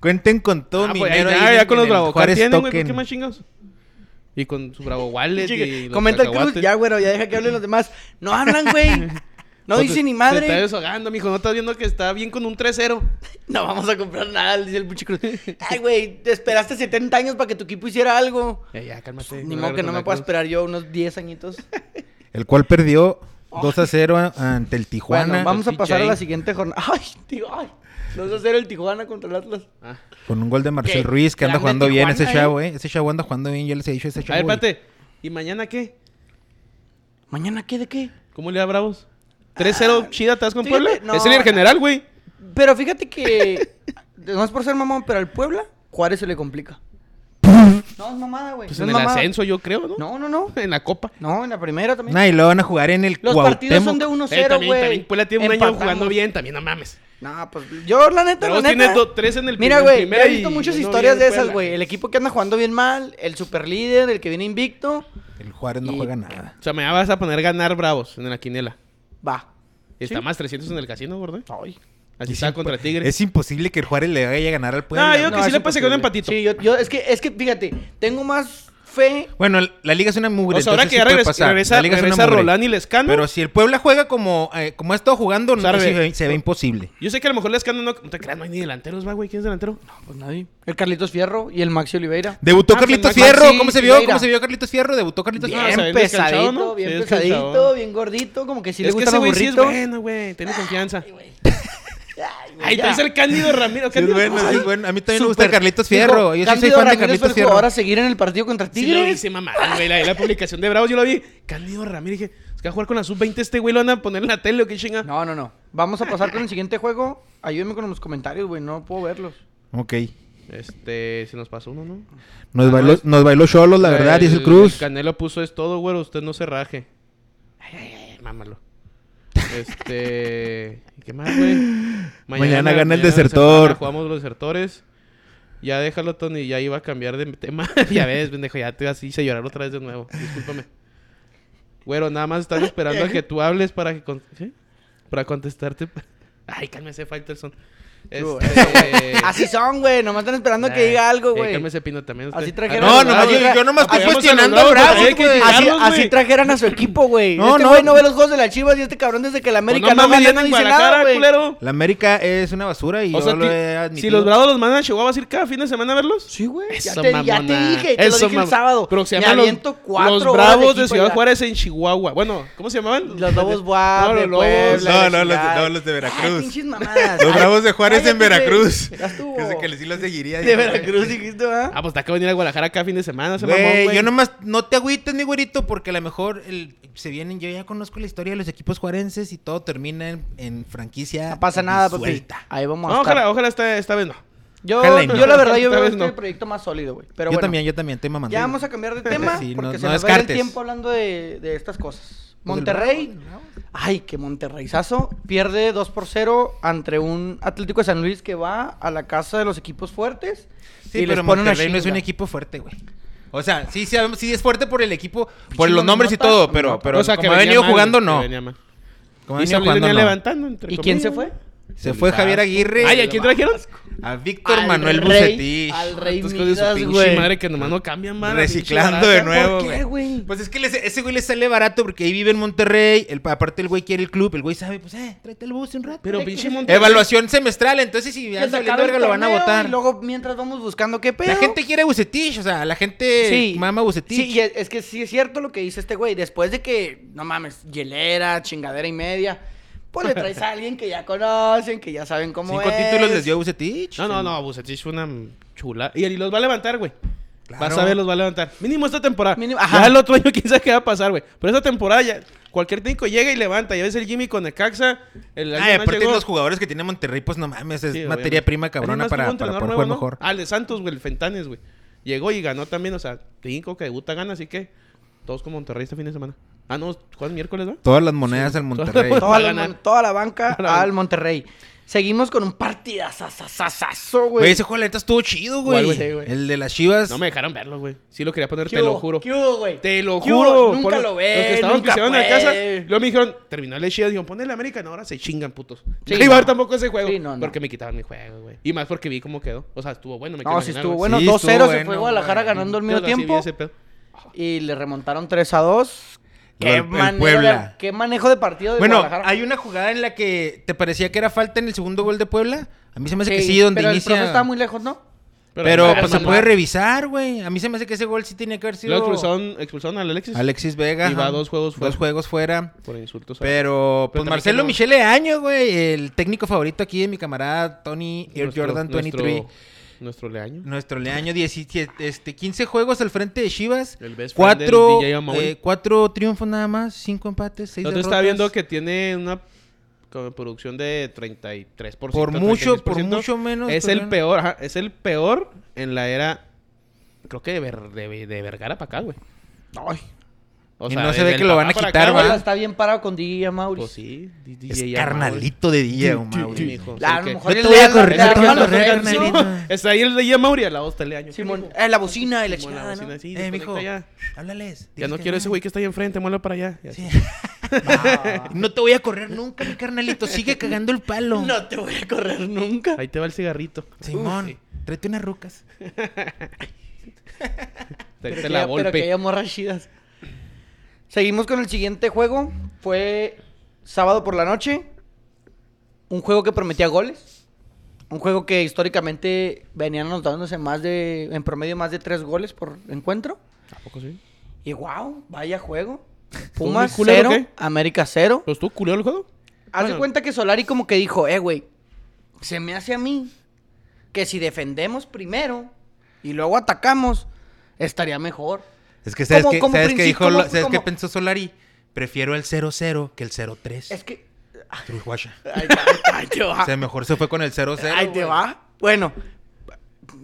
Cuenten con todo Ah, mi pues ahí dinero ya, ahí ya con los Bravo tienen, güey, ¿con Token. ¿qué más chingados? Y con su Bravo Wallet y los Comenta el Cruz. Ya, güero, ya deja que hablen los demás. No hablan, güey. No Pues dice ni Te está madre. desahogando, mijo. No estás viendo que está bien con un 3-0. No vamos a comprar nada, dice el Puchi Cruz. Ay, güey, te esperaste 70 años para que tu equipo hiciera algo. Ya, ya, cálmate. Ni modo que no me pueda esperar yo unos 10 años. El cual perdió 2 a 0 a- ante el Tijuana. Bueno, vamos a pasar a la siguiente jornada. Ay, tío, ay. Vamos a hacer el Tijuana contra el Atlas. Ah. Con un gol de Marcel ¿Qué? Ruiz, que anda jugando bien ese Tijuana, chavo, eh. Ese chavo anda jugando bien, yo les he dicho a ese A ver, chavo. y- espérate. ¿Y mañana qué? ¿Mañana qué de qué? ¿Cómo le da Bravos? ¿3-0 chida, te vas con fíjate, Puebla? no. Es el líder general, güey. Pero fíjate que. no es por ser mamón, pero al Puebla, Juárez se le complica. No, es mamada, güey. Pues no en el mamada. ascenso, yo creo, ¿no? No, no, no. En la Copa. No, en la primera también. Nah, y lo van a jugar en el Los partidos son de Cuauhtémoc. 1-0, Eh, también, güey. también Puebla tiene un año Empatamos. jugando bien, también no mames. No, pues yo, la neta, la neta. tiene do- tres en el Mira, primer- güey, primera he visto y muchas uno historias de esas, Puebla. güey. El equipo que anda jugando bien mal, el super líder, el que viene invicto, El Juárez no Y- juega nada. O sea, me vas a poner ganar Bravos en la quinela. va. Está Sí. más 300 en el casino, gordo. Ay. Así Es está contra Tigres. Es imposible que el Juárez le vaya a ganar al Puebla. No, yo ¿no? que sí le pase con un empatito. Sí, yo, yo, es que, es que, fíjate, tengo más fe. Bueno, la liga es una mugre. O sea, ahora que sí regresa, pasar. regresa, La liga es una regresa. Rolán y Lescano. Pero si el Puebla juega como, eh, como ha estado jugando, no, sea, ve- se ve imposible. Yo sé que a lo mejor Lescano no, no te creas, no hay ni delanteros, va, güey. ¿Quién es delantero? Pues nadie. El Carlitos Fierro y el Maxi Oliveira. Debutó Ah, Carlitos Maxi Fierro. ¿Cómo se vio? Oliveira. ¿Cómo se vio Carlitos Fierro? Debutó Carlitos Bien Fierro. bien pesadito, ¿no? bien Sí, pesadito, bien gordito, como que sí es le que gusta ese los güey sí es bueno, güey. Tiene confianza. Ay, güey, Ahí traes el Cándido Ramiro. Sí, es Cándido- bueno, sí, Ay, es bueno. A mí también me gusta. Carlitos Dijo, Fierro. Yo sí soy Cándido fan de Ramírez Carlitos Fierro. jugador a seguir en el partido contra Sí, lo Tigres. mamaron, güey. La, la publicación de Bravos yo lo vi. Cándido Ramírez. Dije, es que va a jugar con la sub-20 este güey. Lo van a poner en la tele o qué chinga. No, no, no. Vamos a pasar con el siguiente juego. Ayúdenme con los comentarios, güey. No puedo verlos. Ok. Este, se nos pasó uno, ¿no? Nos Ah, bailó, no, es- nos bailó Cholos, la verdad, dice el Cruz. Canelo puso es todo, güey. Usted no se raje. Ay, ay, ay, mámalo. Este. ¿Qué más, güey? Mañana gana el desertor. Jugamos los desertores. Ya déjalo, Tony. Ya iba a cambiar de tema. ya ves, pendejo. Ya te así hice llorar otra vez de nuevo. Discúlpame. Güero, nada más están esperando a que tú hables para que. con- ¿sí? Para contestarte. Ay, cálmese, Faitelson. Este... Así son, güey. Nomás están esperando a que diga algo, Eh, güey. cálmese, Pino, también. usted. Así Ah, trajeron No, a los nomás yo, yo nomás estoy cuestionando a Así, trajeran a su equipo, güey. No, este no. güey no ve los juegos de las chivas y este cabrón desde que la América Pues no, no mames, gana no dice nada, güey. culero. La América es una basura y O sea, yo lo he si admitido. los bravos los mandan a Chihuahua, ¿vas a ir cada fin de semana a verlos? Sí, güey. Ya ya te dije, te lo dije el sábado. Pero se Me llaman aviento los, cuatro los horas Bravos de Ciudad. Juárez en Chihuahua. Bueno, ¿cómo se llamaban? Los Lobos Buap No, No, no, los de- Chingada. no, los de Veracruz. Los Bravos de Juárez en. Veracruz. Ya estuvo. Que, que sí los seguiría. De Veracruz dijiste, ¿verdad? Ah, pues te acabo de venir a Guadalajara cada fin de semana, mamón, Güey, yo nomás, no te agüites, mi güerito, porque a lo mejor el- se vienen, yo ya conozco la historia de los equipos juarenses y todo termina en, en franquicia. No pasa nada, papi. Ahí vamos a No, estar. ojalá, ojalá esta, esta vez no. Yo, Ojalá y no. yo la verdad, yo veo este no. proyecto más sólido, güey. Pero yo bueno, también, yo también, estoy mamando. ya vamos a cambiar de tema Sí, porque no- se no nos va el tiempo hablando de, de estas cosas. Pues Monterrey. Ay, que Monterreyzazo pierde 2 por 0 ante un Atlético de San Luis que va a la casa de los equipos fuertes. Sí, y les pero pone una Monterrey no es un equipo fuerte, güey. O sea, sí, sabemos- sí es fuerte por el equipo, por Sí, los no, nombres y todo, pero, pero o sea, como ha venía venido mal, jugando, que no. venía. Como ha Y Luis jugando, venía no. levantando, entre ¿Y quién se fue? Se fue Javier. Aguirre. Ay, ¿a quién trajeron? A Víctor Al Manuel rey, Bucetich. Al rey hijos de su Midas, pinche güey. madre que nomás no cambian, man. la pinche Reciclando de nuevo, ¿Por qué, güey? Pues es que les- ese güey le sale barato porque ahí vive en Monterrey. El, aparte, el güey quiere el club. El güey sabe, pues, eh, tráete el bus un rato. Pero pinche Monterrey. Evaluación semestral. Entonces, si ya saliendo verga, lo van a votar. Y luego, mientras vamos buscando qué pedo. La gente quiere Bucetich. O sea, la gente Sí. mama Bucetich. Sí, y es, es que sí es cierto lo que dice este güey. Después de que, no mames, hielera, chingadera y media, pues le traes a alguien que ya conocen, que ya saben cómo Cinco es. títulos les dio Bucetich. No, no, no, Bucetich fue una chula. Y, y los va a levantar, güey. Claro. Vas a ver, los va a levantar. Mínimo esta temporada. Mínimo- ajá. ya el otro año quién sabe qué va a pasar, güey. Pero esta temporada ya cualquier técnico llega y levanta. Ya ves el Jimmy con Necaxa. El Ay, alguien más aparte llegó. los jugadores que tiene Monterrey, pues no mames, es Sí, materia obviamente. prima ¿Alguien cabrona para, para poder nuevo, jugar no? mejor. Ah, el de Santos, güey, el Fentanes, güey. Llegó y ganó también, o sea, cinco que debuta gana, así que todos con Monterrey este fin de semana. Ah, no, ¿cuál miércoles, va? Todas las monedas al Monterrey. Toda la, toda la banca al. Monterrey. Seguimos con un partidazazazazo, güey. Güey, ese juego neta estuvo chido, ¿Cuál, güey. Sí. El de las Chivas. No me dejaron verlo, güey. Sí lo quería poner, ¿Qué te lo juro. ¿Qué hubo, güey? Te lo juro. Nunca lo Los ve, que estaban nunca en la casa. Luego me dijeron, terminó el Chivas. Dijeron, ponle el América. No, ahora se chingan, putos. Sí, no iba a ver tampoco ese juego. Sí, no, no. Porque me quitaban mi juego, güey. Y más porque vi cómo quedó. O sea, estuvo bueno. Me No, sí estuvo bueno. Sí, 2-0 estuvo se fue Guadalajara ganando el medio tiempo. Y le remontaron 3 a 2. Lo Qué, del- el manera Puebla. de- qué manejo de partido de Bueno, Guadalajara. hay una jugada en la que te parecía que era falta en el segundo gol de Puebla. A mí se me hace que Sí, donde pero inicia. el profe estaba muy lejos, ¿no? Pero pues se puede revisar, güey. A mí se me hace que ese gol sí tenía que haber sido. Luego expulsaron, expulsaron al Alexis. Alexis Vega. Y va ajá. dos juegos fuera. Dos juegos fuera. Por insultos. Pero, pues Marcelo no- Michele Año, güey, el técnico favorito aquí de mi camarada Tony Air Jordan 23. Nuestro, nuestro leaño. Nuestro Leaño, 17, este, 15 juegos al frente de Chivas. El best del Cuatro, DJ eh, cuatro triunfos nada más, cinco empates, seis Yo te derrotas. estaba viendo que tiene una producción de 33%. Por mucho, por 36%. mucho menos. Es pues, el peor, ajá, es el peor en la era, creo que de, Ver- de, de Vergara para acá, güey. Ay. O Y no se ve que el lo van a quitar, güey, Está bien parado con DJ Mauri. Pues sí, di- Es DJ carnalito de día, Mauri. La- a lo mejor No el te voy a correr, no te voy a arman los correr, versos. carnalito. Está ahí el de Mauri está el año. Simón, eh, la bocina y la la bocina, ¿no? sí, Eh, mijo, ya. háblales. Ya no quiero ese güey que está ahí enfrente, muévelo para allá. Sí. No te voy a correr nunca, mi carnalito. Sigue cagando el palo. No te voy a correr nunca. Ahí te va el cigarrito. Simón, sí. tráete unas rucas. Pero que la pero que haya morras chidas. Seguimos con el siguiente juego. Fue sábado por la noche. Un juego que prometía goles. Un juego que históricamente venían anotándose más de, en promedio más de tres goles por encuentro. ¿A poco sí? Y wow, vaya juego. ¿Estuvo Pumas culero 0, o qué? América 0. ¿Pero estuvo culero el juego? Haz de Bueno. cuenta que Solari como que dijo, eh, güey, se me hace a mí que si defendemos primero y luego atacamos, estaría mejor. Es que sabes que, ¿sabes qué principio, dijo, como- ¿sabes qué como- pensó Solari? Prefiero el 0-0 que el 0-3. Es que... Trujuasha. Ahí, te- ahí te va. O sea, mejor se fue con el 0-0. ahí te va. Bueno,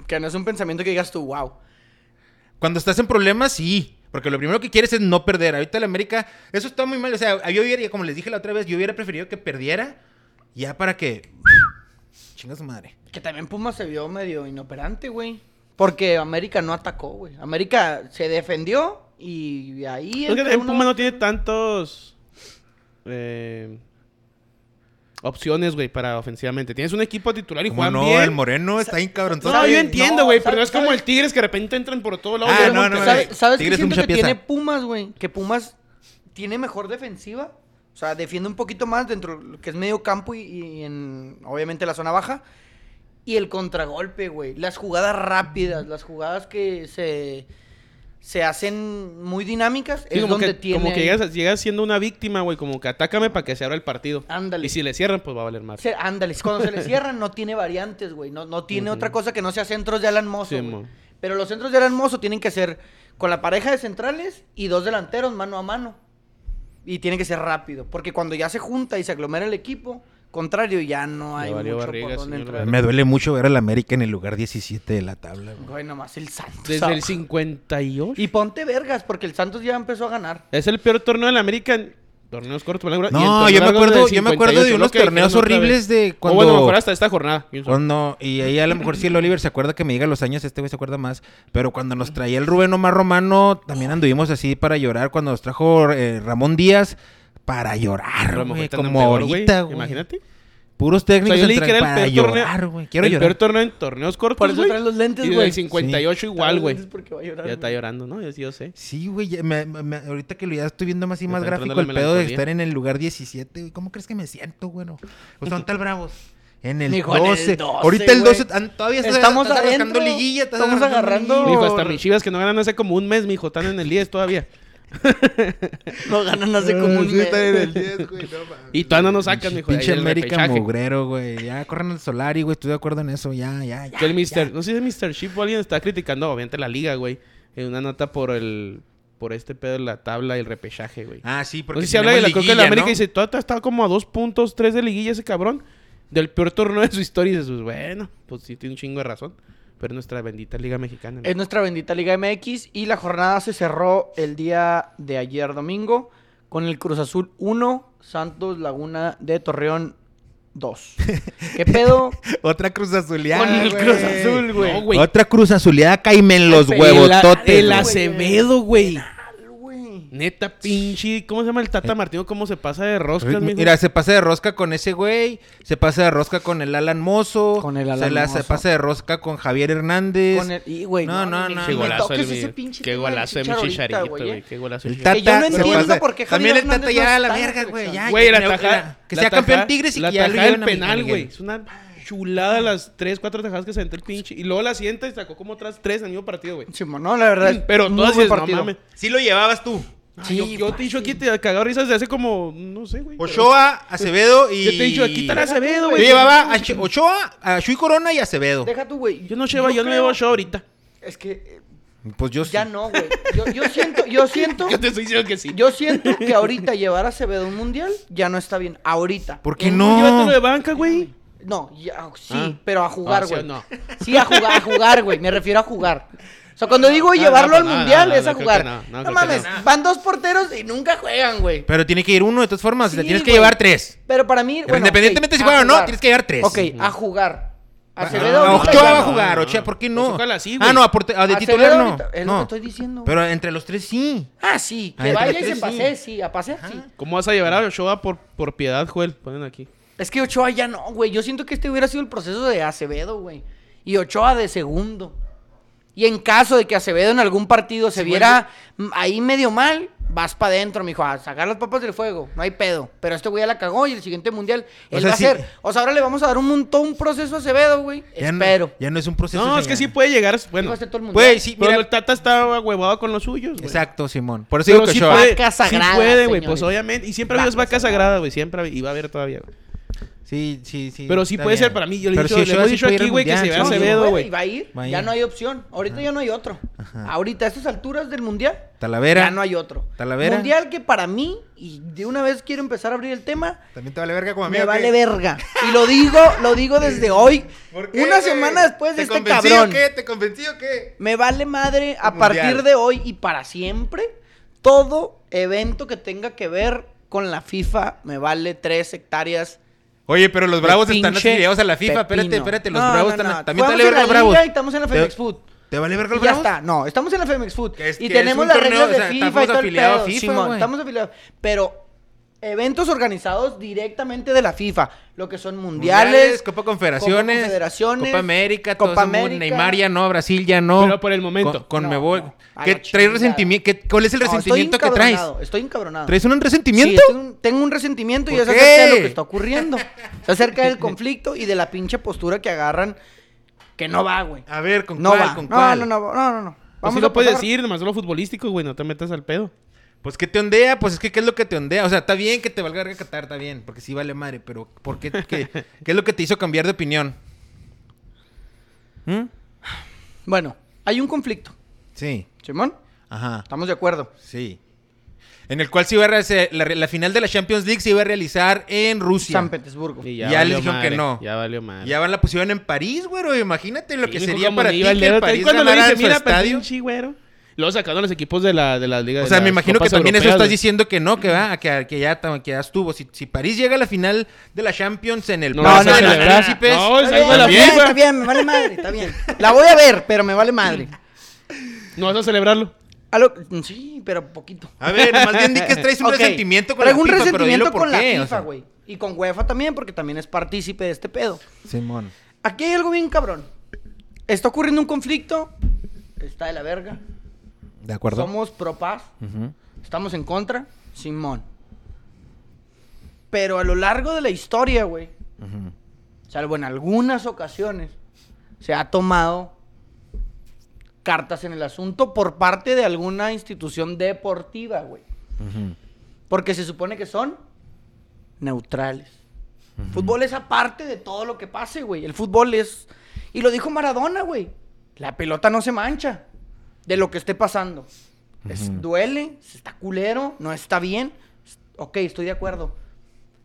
que no es un pensamiento que digas tú, wow. Cuando estás en problemas, sí. Porque lo primero que quieres es no perder. Ahorita el América, eso está muy mal. O sea, yo hubiera, como les dije la otra vez, yo hubiera preferido que perdiera ya para que. Chinga su madre. Que también Pumas se vio medio inoperante, güey. Porque América no atacó, güey. América se defendió y ahí... Es que uno- Puma no tiene tantos eh, opciones, güey, para ofensivamente. Tienes un equipo titular y Como juegan no, bien. el Moreno está ahí cabrón. No, yo entiendo, No, güey, pero ¿sabes- no es como sabes? el Tigres que de repente entran por todos lados. Ah, no, no, ¿Sabes, no. ¿sabes qué siento que pieza. tiene Pumas, güey? Que Pumas tiene mejor defensiva. O sea, defiende un poquito más dentro de lo que es medio campo y, y en, obviamente, la zona baja. Y el contragolpe, güey. Las jugadas rápidas, las jugadas que se, se hacen muy dinámicas. Sí, es como donde que, tiene... como que llegas, llegas siendo una víctima, güey, como que atácame para que se abra el partido. Ándale. Y si le cierran, pues va a valer más. Se- ándale, cuando se le cierran no tiene variantes, güey. No, no tiene otra cosa que no sea centros de Alan Mozo. Sí. Pero los centros de Alan Mozo tienen que ser con la pareja de centrales y dos delanteros mano a mano. Y tiene que ser rápido. Porque cuando ya se junta y se aglomera el equipo, contrario, ya no hay mucho barriga, por dónde entrar. Me duele mucho ver al América en el lugar 17 de la tabla. güey. Güey, nomás el Santos. Desde el abajo. 58. Y ponte vergas, porque el Santos ya empezó a ganar. Es el peor torneo de la América en torneos cortos. No, yo me acuerdo, del yo me acuerdo de 58, unos torneos horribles de O cuando. bueno, mejor hasta esta jornada. Cuando, y ahí a lo mejor sí el Oliver se acuerda que me diga los años, este güey se acuerda más. Pero cuando nos traía el Rubén Omar Romano, también anduvimos así para llorar. Cuando nos trajo eh, Ramón Díaz, para A llorar, lo mejor güey. Como peor, ahorita, güey. Imagínate. Puros O técnicos sea, yo leí que era el para peor llorar, güey. Quiero el llorar. peor torneo en torneos cortos, Por eso traen los lentes, Y güey. del 58 igual, güey. Ya está llorando, ¿no? Yo, sí, yo sé. Sí, güey. ahorita que lo ya estoy viendo más y Me más está gráfico el pedo de estar en el lugar 17, güey. ¿Cómo crees que me siento, güey? O sea, ¿dónde está el Bravos? En el, Mijo, en el 12. 12, Ahorita el güey. 12. ah, Todavía estás, Estamos estás adentro, arrancando liguilla. Estás estamos agarrando-. Mijo, hasta mis chivas que no ganan hace como un mes, mijo. Están en el 10 todavía. No ganan hace como un mes. en el 10, güey. no. Y todavía no nos sacan, mijo. de Pinche América mugrero, güey. Ya corran al Solari, güey. Estoy de acuerdo en eso. Ya, ya, ya. Que el ya. Mr. No sé si es Mr. Chip o alguien está criticando, obviamente, la liga, güey. En una nota por el... Por este pedo de la tabla y el repechaje, güey. Ah, sí, porque no sé si habla de la tenemos creo que la liguilla, América ¿no? dice, todavía está como a dos puntos, tres de liguilla ese cabrón. Del peor torneo de su historia. Y dices, pues, bueno, pues sí tiene un chingo de razón. Pero es nuestra bendita liga mexicana. ¿no? Es nuestra bendita Liga MX y la jornada se cerró el día de ayer domingo con el Cruz Azul 1, Santos Laguna de Torreón 2. ¿Qué pedo? Otra cruz azuleada. Con el. Cruz Azul, güey. No. Otra cruz azuleada, caíme en los El huevototes. El güey. Acevedo, güey. Neta, pinche. ¿Cómo se llama el Tata Martino? ¿Cómo se pasa de roscas, mijo? Mira, se pasa de rosca con ese güey, se pasa de rosca con el Alan Mozo, Con el se, Alan la- se Mozo. pasa de rosca con Javier Hernández. Con el, y, güey, No, no, no, Qué no. golazo el ese pinche Qué golazo de mi Chicharito, güey, güey. eh. Qué golazo El Tata yo no se entiendo pasa- por qué Javier También el Tata ya no a la verga, güey. ya, Güey, la tajada. Que sea campeón Tigres y que ya lo Miguel penal, güey. Es una chulada las tres, cuatro tajadas que se aventó el pinche. Y luego la siguiente y sacó como otras tres en el mismo partido, güey. Simón, no, la verdad. es Pero todas no partido. mames. Sí lo llevabas tú. Ah, Sí, yo, yo te he dicho aquí, te cagado risas de hace como, no sé, güey. Ochoa, Acevedo y... Yo te he dicho, aquí está la Acevedo, Yo güey. llevaba a Ch- Ochoa, a Shui Corona y a Acevedo. Deja tú, güey. Yo no llevo, yo no creo- llevo show ahorita. Es que eh, Pues yo sí. ya no, güey. Yo, yo siento, yo siento, Yo te estoy diciendo que sí. yo siento que ahorita llevar a Acevedo un mundial ya no está bien. Ahorita. ¿Por qué no? Llévatelo de banca, güey. No, ya, sí, Ah. pero a jugar, Ah, sí güey. no. Sí, a jugar, a jugar, güey. Me refiero a jugar. O sea, cuando digo Ah, llevarlo no, al no, mundial no, es no, a jugar. no, no, No, mames, no. van dos porteros y nunca juegan, güey. Pero tiene que ir uno de todas formas. Sí, le tienes que llevar tres. Pero para mí, bueno, Independientemente si a juega o no, tienes que llevar tres. Ok, a jugar. Acevedo Ah, ahorita Ochoa ya va a no. jugar, No, Ochoa, ¿por qué pues no? ojalá sí, güey. ah, no, a, porte- a de Acevedo titular no. Es lo no. que estoy diciendo. Pero entre los tres sí. Ah, sí, Ah, que vaya y se pase, sí, a pasear, sí. ¿Cómo vas a llevar a Ochoa por, por piedad, Joel? Ponen aquí. Es que Ochoa ya no, güey. Yo siento que este hubiera sido el proceso de Acevedo, güey. Y Ochoa de segundo. Y en caso de que Acevedo en algún partido se viera ahí medio mal, vas para adentro, mijo, a sacar las papas del fuego. No hay pedo. Pero este güey ya la cagó y el siguiente mundial O él sea, va sí. a hacer. O sea, ahora le vamos a dar un montón, un proceso a Acevedo, güey. Ya no- Espero. ya no es un proceso. No, es que sí puede llegar. Bueno, Dijo todo el mundial. Puede, sí, pero mira. el Tata está huevado con los suyos, güey. Exacto, Simón. Por eso digo Pero que sí Ochoa. puede, Vaca sí sagrada, puede, güey. señores. Pues obviamente. Y siempre ha habido Vaca vaca sagrada, güey. Siempre y va a haber todavía, güey. Sí, sí, sí. Pero sí puede bien. ser para mí. Yo le, he Pero dicho, si le hemos dicho aquí, güey, que se vea. Acevedo, güey. y va a ir. Va Ya ir. no hay opción. Ahorita ya no hay otro. Ahorita, a estas alturas del mundial, Talavera. ya no hay otro. Talavera. Mundial que para mí, y de una vez quiero empezar a abrir el tema, También te vale verga como a mí. me vale verga. Y lo digo, lo digo desde hoy. ¿Por qué, Una semana después de ¿Te este convencí cabrón. o qué? ¿Te convencí o qué? Me vale madre a partir de hoy y para siempre. Todo evento que tenga que ver con la FIFA me vale tres hectáreas. Oye, pero los bravos están afiliados a la FIFA. Espérate, pepino. espérate. Los No, bravos no, están. no. También te vale verga en los la bravos. y estamos en la Femex Food. ¿Te vale verga los ya bravos? está. No, estamos en la Femex Food. Es- y tenemos las torneo, reglas de o sea, FIFA estamos y todo el afiliados a pedo. FIFA, Simón, estamos afiliados. Pero eventos organizados directamente de la FIFA. Lo que son mundiales, Mundiales, Copa Confederaciones, Copa Confederaciones, Copa América, Copa todo América. Neymar ya no, Brasil ya no. Pero por el momento. Con, No, Mebol. no, ¿Qué chingada. resentimiento? ¿Qué- ¿Cuál es el No, resentimiento que traes? Estoy encabronado. ¿Traes un Sí, resentimiento? tengo un- tengo un resentimiento y ¿Por es acerca de lo que está ocurriendo. Es acerca del conflicto y de la pinche postura que agarran que no va, güey. A ver, ¿con No cuál? va. ¿Con No, cuál? no, no, no, no, no. Vamos lo a puedes pasar- decir, nomás lo futbolístico, güey. No te metas al pedo. Pues ¿qué te ondea? Pues es que ¿qué es lo que te ondea? O sea, está bien que te valga verga Qatar, está bien, porque sí vale madre, pero ¿por qué? ¿Qué, qué es lo que te hizo cambiar de opinión? ¿Mm? Bueno, hay un conflicto. Sí, Simón, ajá, estamos de acuerdo. sí. En el cual se iba a realizar, la, la final de la Champions League se iba a realizar en Rusia. San Petersburgo. Y Ya valió les dijeron que no. Ya valió mal. Ya van la pusieron en París, güero. Imagínate lo que sería para ti que París cuando le ganara dije, su mira, estadio. pinche güero. Luego sacaron los equipos de la, de la liga O de sea, me imagino que copas también eso europeas, estás güey. diciendo que no, que va, que, que ya, que ya estuvo. Si, si París llega a la final de la Champions en el No, Plaza no, de no, los Príncipes, no, es Está de la bien, está bien, FIFA. bien, me vale madre, está bien. La voy a ver, pero me vale madre. No vas a celebrarlo. A lo- sí, pero poquito. A ver, más bien di que traes un Ok, resentimiento con traigo la un FIFA, pero resentimiento dilo por con la qué, o FIFA, sea. güey. Y con UEFA también, porque también es partícipe de este pedo. Simón. Aquí hay algo bien cabrón. Está ocurriendo un conflicto. Está de la verga. ¿De acuerdo? Somos pro paz. Estamos en contra. Simón. Pero a lo largo de la historia, güey, Ujú. salvo en algunas ocasiones, se ha tomado cartas en el asunto por parte de alguna institución deportiva, güey. Porque se supone que son neutrales. Fútbol es aparte de todo lo que pase, güey. El fútbol es... Y lo dijo Maradona, güey. La pelota no se mancha de lo que esté pasando. Es- Ujú. duele, se está culero, no está bien. Ok, estoy de acuerdo.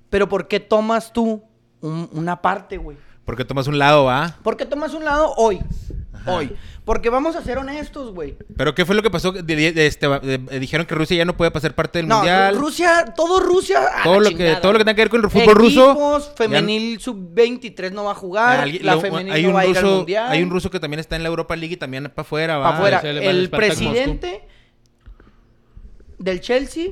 Pero ¿por qué tomas tú un- una parte, güey? Porque tomas un lado, ¿va? ¿Por qué tomas un lado hoy? Ajá. Hoy. Porque vamos a ser honestos, güey. ¿Pero qué fue lo que pasó? De- de- este, de- dijeron que Rusia ya no puede pasar parte del No, mundial. Rusia, todo Rusia. a Todo lo que- todo lo que tenga que ver con el fútbol ruso, Equipos, ya- femenil sub-23 no va a jugar. Alguien- la lo- femenil hay no un va a ir al ruso, mundial. hay un ruso que también está en la Europa League y también para afuera, va. Para afuera. El presidente del Chelsea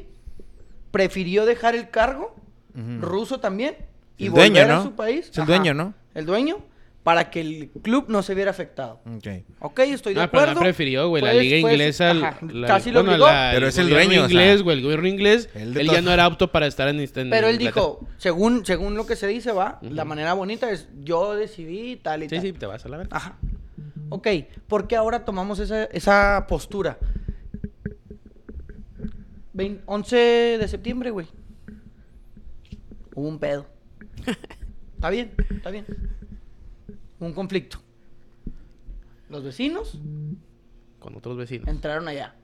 prefirió dejar el cargo, Ujú. ruso también, y El volver dueño, a ¿no? su país. Es el dueño, ¿no? El dueño, para que el club no se viera afectado. Ok. Ok, estoy de Ah, pero acuerdo. no prefirió, güey. La Pues- liga pues, inglesa. ajá, la- casi lo bueno, la- Pero es el dueño, o sea. inglés, güey. El gobierno inglés. Él ya no era apto para estar en. en Pero él Inglaterra. dijo, según, según lo que se dice, va, la manera bonita es yo decidí tal y Sí, tal. sí, te vas a la verga. Ajá. Ok, ¿por qué ahora tomamos esa, esa postura? Vein- 11 de septiembre, güey. Hubo un pedo. Está bien, está bien. Un conflicto. Los vecinos Con otros vecinos. entraron allá.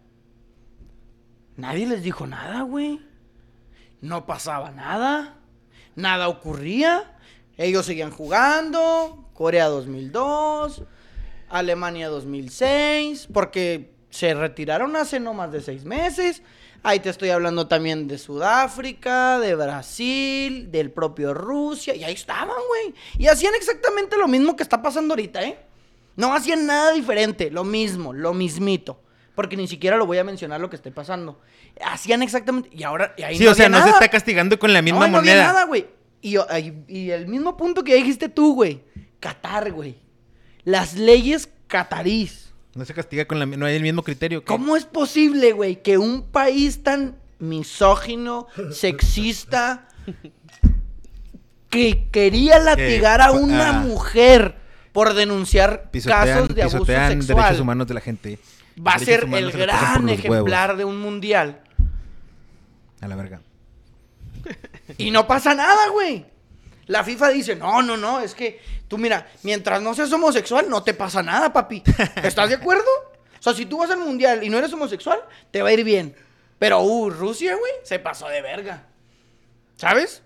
Nadie les dijo nada, güey. No pasaba nada. Nada ocurría. Ellos seguían jugando. Corea 2002. Alemania 2006. Porque se retiraron hace no más de seis meses. Ahí te estoy hablando también de Sudáfrica, de Brasil, del propio Rusia. Y ahí estaban, güey. Y hacían exactamente lo mismo que está pasando ahorita, ¿eh? No hacían nada diferente, lo mismo, lo mismito. Porque ni siquiera lo voy a mencionar lo que esté pasando. Hacían exactamente. Y ahora. y ahí Sí, no o sea, no se está castigando con la misma No, ahí no había moneda. nada, güey. Y, y- y el mismo punto que dijiste tú, güey. Qatar, güey. Las leyes catarís. No se castiga con la no hay el mismo criterio. ¿Cómo es posible, güey, que un país tan misógino, sexista, que quería latigar a una ah. mujer por denunciar casos de abuso sexual, derechos humanos de la gente. va a ser el gran ejemplar de un mundial? A la verga. Y no pasa nada, güey. La FIFA dice, no, no, no, es que tú mira, mientras no seas homosexual, no te pasa nada, papi. ¿Estás de acuerdo? O sea, si tú vas al mundial y no eres homosexual, te va a ir bien. Pero, uh, Rusia, güey, se pasó de verga. ¿Sabes?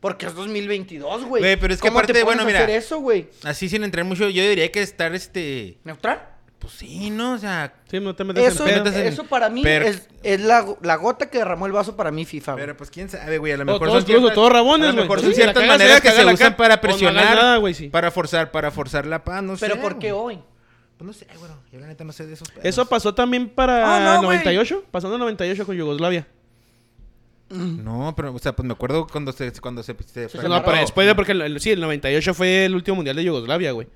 Porque es 2022, güey. Güey, pero es que ¿Cómo te aparte, pones bueno, mira. hacer eso, güey? Así sin entrar mucho, yo diría que estar este. ¿Neutral? Pues sí, ¿no? O sea. Sí, no te metas Eso, en pedo. eso para mí Pero- es, es la, la gota que derramó el vaso para mí, FIFA, güey. Pero pues quién sabe, güey. A lo mejor todos son ciertas- todos rabones, A lo güey. mejor son ciertas cagas, maneras que se usan para o no presionar. nada, güey, sí. Para forzar, para forzar la paz, no sé. Pero ¿por qué güey. hoy? Pues no sé, güey. Yo la neta no sé de esos pedos. Eso pasó también para Ah, no, el güey. 98. Pasando el 98 con Yugoslavia. No, pero, o sea, pues me acuerdo cuando se. Cuando se, se No, pero después de. Porque el- el- sí, el 98 fue el último mundial de Yugoslavia, güey.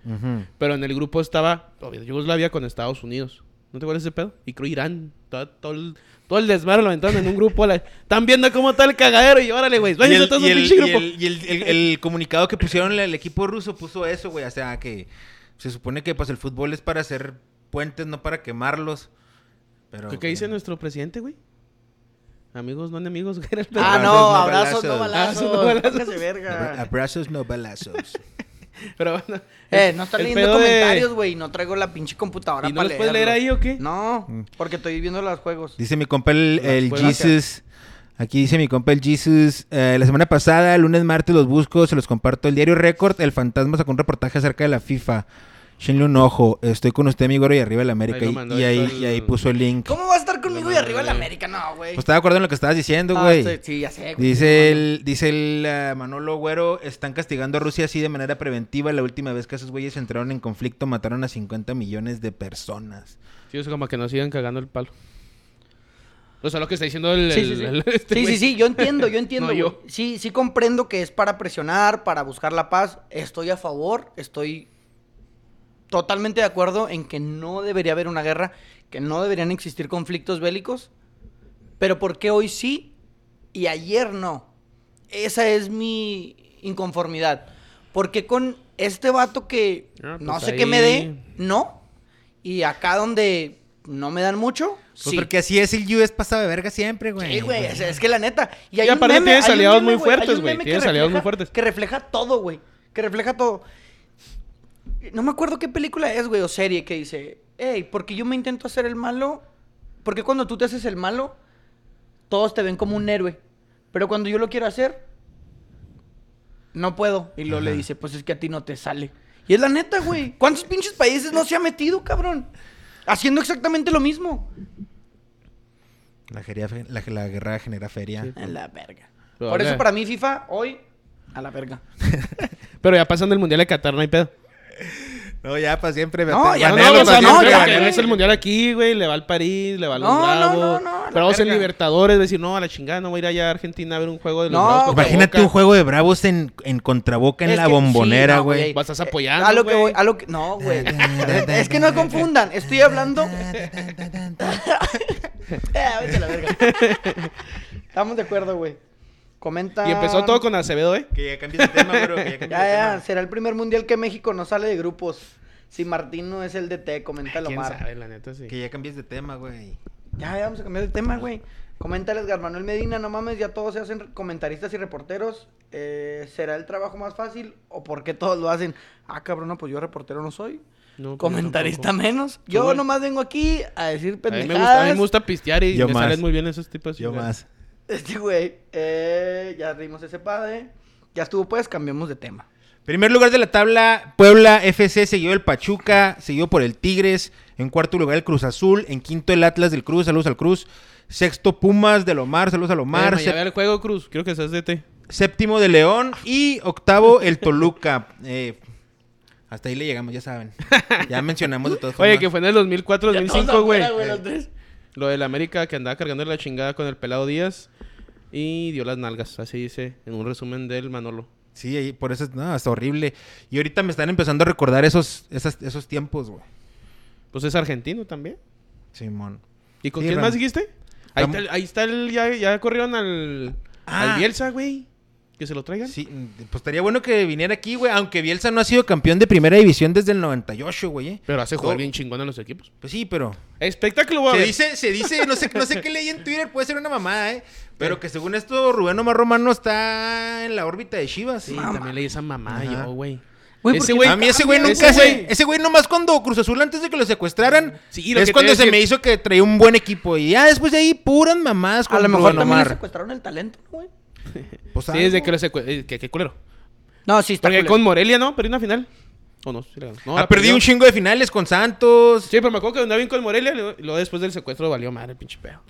Pero en el grupo estaba obvio, Yugoslavia con Estados Unidos. ¿No te acuerdas de ese pedo? Y creo Irán. Todo, todo el, todo el desmadre lo aventaron en un grupo. la- Están viendo cómo está el cagadero y órale, güey. Y el, todos y grupo. el- y el- el- el comunicado que pusieron el equipo ruso puso eso, güey. O sea, que se supone que pues el fútbol es para hacer puentes, no para quemarlos. Pero, ¿Qué, qué dice nuestro presidente, güey? Amigos, no enemigos. era el. Ah, Abrazos, no, no abrazos, no balazos. balazos. Abrazos, no balazos. Abrazos, no balazos. Pero bueno. Eh, no están el leyendo pedo de- comentarios, güey. No traigo la pinche computadora ¿Y no para los puedes leer ahí o qué? No, porque estoy viendo los juegos. Dice mi compa el, el. Jesus. Aquí dice mi compa el Jesus. eh, la semana pasada, lunes, martes, los busco, se los comparto. El diario Record, el fantasma sacó un reportaje acerca de la FIFA. Échenle un ojo. Estoy con usted, mi güero, y arriba el América. Ahí lo Y, ahí ahí, todo el- y ahí puso el link. ¿Cómo va a estar conmigo y arriba la güey. América? No, güey. Pues estaba de acuerdo en lo que estabas diciendo, güey. sí, sí, ya sé. güey. Dice el, dice el ah, Manolo Güero, están castigando a Rusia así de manera preventiva. La última vez que esos güeyes entraron en conflicto mataron a 50 millones de personas. Sí, es como que nos sigan cagando el palo. O sea, lo que está diciendo el... Sí, el- sí, sí. el- este sí, güey. sí, sí, yo entiendo, yo entiendo. No, güey. yo. Sí, sí comprendo que es para presionar, para buscar la paz. Estoy a favor, estoy totalmente de acuerdo en que no debería haber una guerra, que no deberían existir conflictos bélicos. Pero ¿por qué hoy sí y ayer no? Esa es mi inconformidad. Porque con este vato que Ah, no pues sé qué me dé, ahí- no. Y acá donde no me dan mucho, Pues sí. porque así es el US pasado de verga siempre, güey. Sí, güey, sea, es que la neta. Y, Y hay un aparte meme, tienes un aliados muy fuertes, un güey, tienes aliados muy fuertes. Que refleja todo, güey. Que refleja todo. No me acuerdo qué película es, güey, o serie que dice, hey, porque yo me intento hacer el malo, porque cuando tú te haces el malo, todos te ven como un héroe. Pero cuando yo lo quiero hacer, no puedo. Y luego le dice, pues es que a ti no te sale. Y es la neta, güey. ¿Cuántos pinches países no se ha metido, cabrón? Haciendo exactamente lo mismo. La, geria- la, la guerra genera feria. Sí. En la verga. Pero Por eso para mí FIFA hoy a la verga. Pero ya pasando el Mundial de Qatar, no hay pedo. No, ya para siempre. No, Banealo ya No, no, o sea, siempre, no, ya, es el Mundial aquí, güey, le va al París, le va a los No, no, Bravos. no, no, a vamos en. Libertadores, decir, no, a la chingada, no voy a ir allá a Argentina a ver un juego de los No, Bravos contra Imagínate Boca. un juego de bravos en, en contraboca en Es la que- bombonera, sí, no, güey. Vas, estás Eh, apoyando, A lo que voy, a lo que. No, güey. es que no confundan. Estoy hablando. Eh, vete a la verga. Estamos de acuerdo, güey. Comenta. Y empezó todo con Acevedo, ¿eh? Que ya cambies de tema, bro. Que ya cambies Ya, de ya. tema. Será el primer mundial que México no sale de grupos. Si Martín no es el DT, coméntalo ¿Quién Omar. sabe, la neta, sí. Que ya cambies de tema, güey. Ya, ya vamos a cambiar de tema, güey. Coméntales, Edgar Manuel Medina, no mames, ya todos se hacen comentaristas y reporteros. Eh, ¿Será el trabajo más fácil o por qué todos lo hacen? Ah, cabrón, no, pues yo reportero no soy. No, pues, Comentarista menos. Yo nomás vengo aquí a decir A mí, pendejadas. me gusta, a mí me gusta pistear y Yo me más. salen muy bien esos tipos. de Yo más. Este güey, eh, ya rimos ese padre. Ya estuvo, pues, cambiamos de tema. Primer lugar de la tabla, Puebla FC, seguido el Pachuca, seguido por el Tigres. En cuarto lugar el Cruz Azul. En quinto el Atlas del Cruz, saludos al Cruz. Sexto Pumas del Omar, saludos al Omar. Eh, el juego, Cruz. Creo que seas DT. Séptimo de León y octavo el Toluca. Eh, hasta ahí le llegamos, ya saben. Ya mencionamos de todas formas. Oye, que fue en el 2004, 2005, güey. tres. Lo del América que andaba cargando la chingada con el pelado Díaz. Y dio las nalgas, así dice en un resumen del Manolo. Sí, por eso es, no, está horrible. Y ahorita me están empezando a recordar esos, esas- esos tiempos, güey. Pues es argentino también. Simón. ¿Y con Sí, quién Ram- más dijiste? Ahí está, el, ahí está el- ya, ya corrieron al, Ah. al Bielsa, güey. Que se lo traigan. Sí, mm, pues estaría bueno que viniera aquí, güey. Aunque Bielsa no ha sido campeón de primera división desde el 98, güey. eh. Pero hace jugar bien chingón a los equipos. Pues sí, pero... Espectáculo, güey. Se dice, se dice, no sé, no sé qué leí en Twitter, puede ser una mamada, ¿eh? Pero que según esto, Rubén Omar Romano está en la órbita de Chivas. Sí, Mamá. también leí esa mamá Ajá. yo, güey. Güey, Ese ¿por güey a mí ese güey nunca Ese se... güey- Ese güey nomás cuando Cruz Azul antes de que lo secuestraran, Sí, lo es que cuando se decir- me hizo que traía un buen equipo. Y ya después de ahí, puras mamadas con A lo mejor Rubén también le Omar. secuestraron el talento, güey. Pues Sí, algo. desde que lo secue... eh, que, que culero. No, sí, está Porque culero. con Morelia, ¿no? Perdió una final. ¿O no? Sí, la ganó. No, perdido perdió. un chingo de finales con Santos. Sí, pero me acuerdo que andaba bien con Morelia. y luego- después del secuestro valió madre el pinche pedo.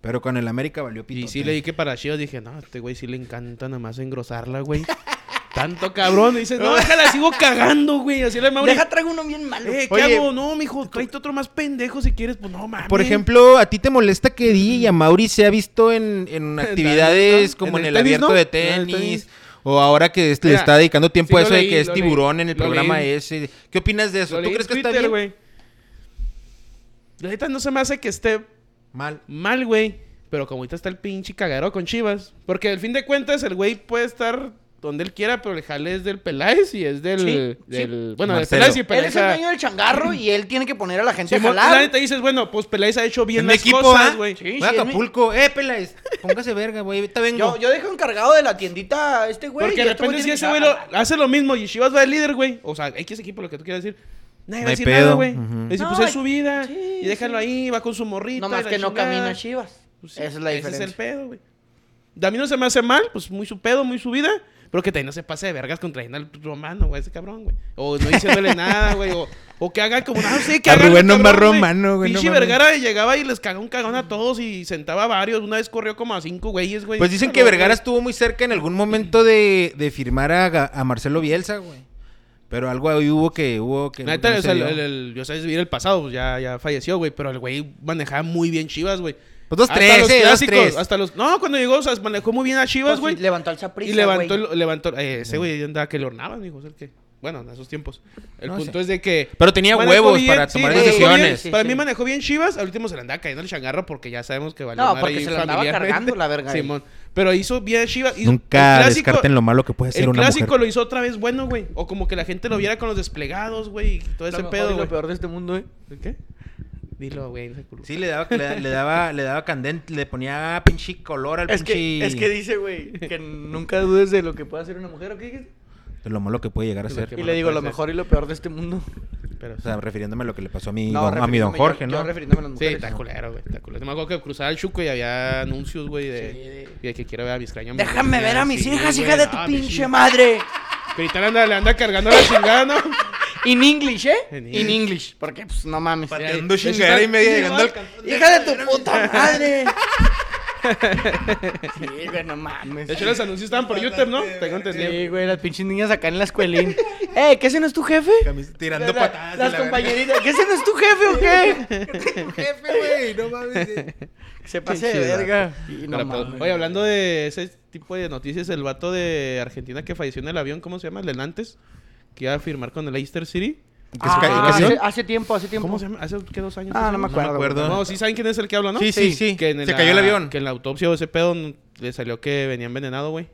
Pero con el América valió pito. Y sí leí que para Chivas dije, no, a este güey sí le encanta nada más engrosarla, güey. Tanto cabrón. Y dices, no, déjala, sigo cagando, güey. Así le Mauri. Deja, traigo uno bien malo. Eh, ¿qué Oye, hago? No, mijo, tráete otro más pendejo si quieres. Pues no, mames. Por ejemplo, ¿a ti te molesta que Di y a Mauri se ha visto en, en actividades como en el, el tenis, abierto ¿no? de el tenis? tenis. O ahora que es- le está dedicando tiempo sí a eso de que es tiburón leí, en el lo programa leí. ese. ¿Qué opinas de eso? Lo ¿Tú crees que está bien? güey. La neta no se me hace que esté Mal. mal, güey. Pero como ahorita está el pinche cagadero con Chivas. Porque al fin de cuentas el güey puede estar donde él quiera, pero el jale es del Peláez y es del... Sí, sí. Bueno, del. Peláez y Él Peláez... es el ha- dueño del changarro y él tiene que poner a la gente Simón, a la jalar. neta dices, bueno, pues Peláez ha hecho bien En las equipo, cosas, ¿ah? güey. Sí, sí, a mi- Acapulco. Eh, Peláez, póngase verga, güey. Ahorita vengo. Yo, yo dejo encargado de la tiendita a este güey. Porque y de repente si ese güey hace lo mismo y Chivas va de líder, güey. O sea, X equipo, lo que tú quieras decir. Nadie No va a hay decir pedo. nada, güey. No, pues es su vida. sí, y déjalo sí. ahí, va con su morrita. No más la que no camina Chivas. Pues sí, Esa es la Ese diferencia. es el pedo, güey. A mí no se me hace mal, pues muy su pedo, muy su vida. Pero que también no se pase de vergas contra el romano, güey, ese cabrón, güey. O no diciéndole nada, güey. O, o que haga como, no sé, que A haga. Rubén cabrón, Romano, güey, no Pinche mames. Vergara llegaba y les cagaba un cagón a todos y sentaba a varios. Una vez corrió como a cinco güeyes, güey. Pues dicen que Vergara estuvo muy cerca en algún momento de, de firmar a, a Marcelo Bielsa, güey. Pero algo ahí hubo que hubo que neta, no o sea, se el, el- el- yo sabes vivir el pasado, pues ya, ya falleció, güey. Pero el güey manejaba muy bien Chivas, güey. Pues dos Hasta tres, los eh, dos clásicos, tres. hasta los... No, cuando llegó, o sea, manejó muy bien a Chivas, Pues güey. sí, levantó al Saprissa, y levantó, güey. el- levantó, eh, ese güey andaba que le hornaban, dijo, el que... Bueno, en esos tiempos. El No punto sé. es de que... Pero tenía huevos bien, para tomar decisiones. bien. Para sí. mí manejó bien Chivas, al último se le andaba cayendo el changarro porque ya sabemos que valió No, porque se la andaba cargando la verga. Simón. Pero hizo bien Chivas. hizo- Nunca el clásico- descarten lo malo que puede ser El una clásico mujer. lo hizo otra vez bueno, güey. O como que la gente lo viera con los desplegados, güey. Y todo Lo ese mejor pedo, y lo peor de este mundo, eh. ¿Qué? Dilo, güey. no. Sí, le daba, le, le daba, le daba candente, le ponía pinche color al Es pinche... que, es que dice, güey, que nunca dudes de lo que puede hacer una mujer, ¿o qué dijiste? De lo malo que puede llegar a ser. Y le digo, lo ser. mejor y lo peor de este mundo. Pero, O sea, refiriéndome a lo que le pasó a mi, No, don, a mi don Jorge, yo- ¿no? Yo refiriéndome a las sí, mujeres. está culero, güey. Está culero. Me acuerdo que cruzaba el chuco y había anuncios, güey, de, Sí, de- de que quiero ver a mis extraños. Déjame ver a mis Sí, hijas, güey. hija de tu Ah, pinche madre. Que ahorita le anda, le anda cargando la chingada, ¿no? In English, ¿eh? En In English. Porque, pues, no mames. Pateando chingadera y media llegando al cantón. Hija de tu puta madre. sí, güey, no mames. De hecho, los anuncios estaban por YouTube, ¿no? Tengo entendido. Sí, güey, las pinches niñas acá en la escuelín. ¡Eh, que ese no es tu jefe? Camis- Tirando La- patadas. Las la compañeritas, ¿que ese no es tu jefe o qué? verga. Jefe, güey, no mames. eh. Se pase de verga. Y no Pero, pues, mames. oye, hablando de ese tipo de noticias, el vato de Argentina que falleció en el avión, ¿cómo se llama? El de Nantes, que iba a firmar con el Leicester City. ¿Que se Ah, cayó el hace, tiempo, hace tiempo. ¿Cómo se llama? ¿Hace qué dos años? Ah, no me acuerdo. acuerdo. güey. No, sí saben quién es el que habla, ¿no? Sí, sí, sí. Que en Se la- cayó el avión. Que en la autopsia o ese pedo le salió que venía envenenado, güey.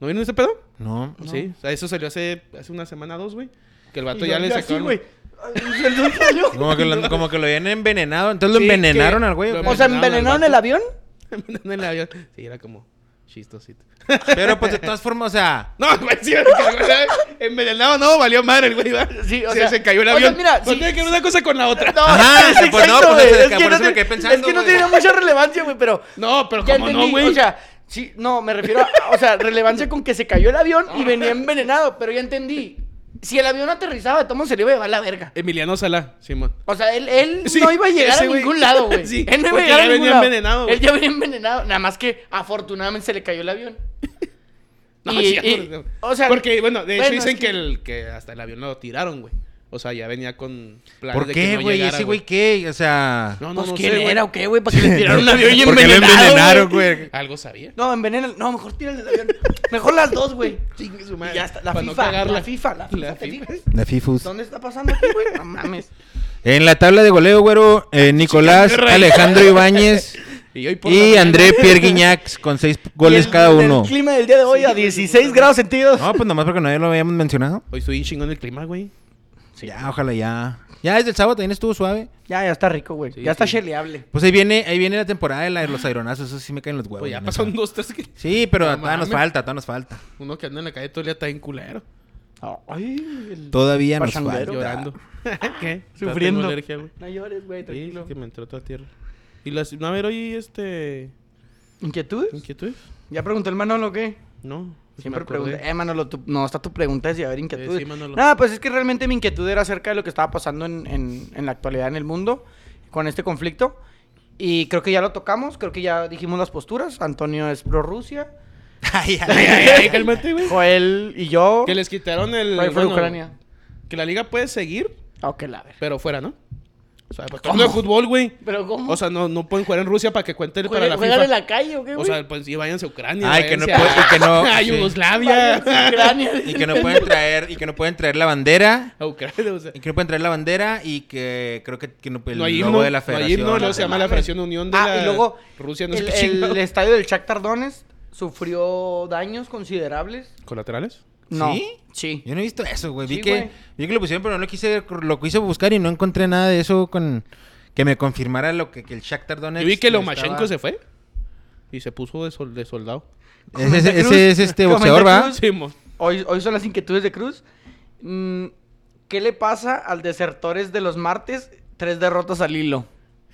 ¿No vieron ese pedo? No. Sí. O sea, eso salió hace, hace una semana o dos, güey. Que el vato Y ya le sacó... güey. Como que, lo, como que lo habían envenenado. Entonces lo Sí, envenenaron que- al güey. ¿o sea, Envenenaron ¿envenenaron el avión? en el avión. Sí, era como chistosito. Pero pues de todas formas, o sea... No, güey, sí, envenenado no, valió madre el güey. Sí, o Sí, sea, se cayó el o sea, avión. mira, no sí. tiene que ver una cosa con la otra. No, Ajá, es pues no, exacto, pues, güey. es Es que que por no eso me quedé pensando, Es que no güey. tiene mucha relevancia, güey, pero... No, pero como no, entendí, güey. o sea, sí, no, me refiero a, o sea, relevancia con que se cayó el avión y venía envenenado, pero ya entendí. Si el avión aterrizaba, tomo se le iba a llevar la verga. Emiliano Sala, Simón. O sea, él, él Sí, no iba a llegar a güey. ningún lado, güey. Sí, él no iba a llegar ya a ningún venía lado. envenenado, güey. Él ya venía envenenado. Nada más que afortunadamente se le cayó el avión. No, Y- y- o sea, porque, bueno, de hecho bueno, dicen es que... que- el, que hasta el avión lo tiraron, güey. O sea, ya venía con planes ¿Por qué, no güey? llegara, ¿Ese güey qué? O sea... No, no, Pues no quién sé, era o qué, güey, para que le tiraron un avión y ¿Por qué envenenado, envenenaron, güey? Algo sabía. No, envenena. No, mejor tírale el avión. Mejor las dos, güey. Chingue su Y madre. ya está. La no FIFA, cagarla. la FIFA, la FIFA. La ¿te FIFA. La Fifus. ¿Dónde está pasando aquí, güey? No mames. En la tabla de goleo, güero, eh, Nicolás. Alejandro Ibáñez Y, hoy por y André Pierre Guignac con seis Y goles el- cada el uno. clima del día de hoy a 16 grados centígrados. No, pues nomás porque nadie lo habíamos mencionado. Hoy estoy chingón el clima, güey. Ya, ojalá ya. Ya desde el sábado también estuvo suave. Ya, ya está rico, güey. Sí, ya está sí. cheleable. Pues ahí viene, ahí viene la temporada de la- los aeronazos, eso sí me caen los huevos. Pues ya pasaron dos, tres que... Sí, pero No todavía nos falta, todavía nos falta. Uno que anda en la calle todo el día está bien culero. Ay, el- Todavía nos falta. Llorando. ¿Qué? Sufriendo. Alergia. No llores, güey, Sí, tranquilo. que me entró toda tierra. Y las... No, a ver, hoy, este... ¿Inquietudes? ¿Inquietudes? ¿Ya preguntó el Manolo qué? No. Siempre pregunta. Eh, Manolo, no, está tu pregunta es si a ver inquietudes. Eh, sí. Nada, pues es que realmente mi inquietud era acerca de lo que estaba pasando en, en- en la actualidad en el mundo con este conflicto. Y creo que ya lo tocamos, creo que ya dijimos las posturas. Antonio es pro Rusia, Ay, ay, Ay, ay. ay, ay, cálmate, güey. Joel y yo. Que les quitaron el... Bueno, Ucrania. Que la liga puede seguir, Ok, la ver. pero fuera, ¿no? O sea, pues de fútbol, güey. ¿Pero cómo? O sea, no, no pueden jugar en Rusia para que cuente para ¿Juegan la FIFA. en la calle o qué, O sea, pues y váyanse a Ucrania. Ay, que no váyanse puede- a- y que no- a sí. Yugoslavia. Ucrania. Y que no pueden traer, y que no pueden traer la bandera. A Ucrania, o sea. Y que no pueden traer la bandera y que creo que, que no, el No hay logo himno, de la no hay federación. himno, luego se llama la. Federación Unión de Ah, la y luego Rusia, no sé el, qué el chingados. estadio del Shakhtar Donetsk sufrió daños considerables. ¿Colaterales? No. ¿Sí? Sí. Yo no he visto eso, güey. Vi, Sí, que, vi que lo pusieron, pero no lo quise, lo quise buscar y no encontré nada de eso con que me confirmara lo que, que el Shakhtar Donetsk Yo vi que estaba- Lomachenko se fue y se puso de, sol- de soldado. Ese, ese- Cruz. ese es este boxeador, ¿va? Sí. Hoy, hoy son las inquietudes de Cruz. Mm, ¿Qué le pasa al desertores de los martes? Tres derrotas al hilo.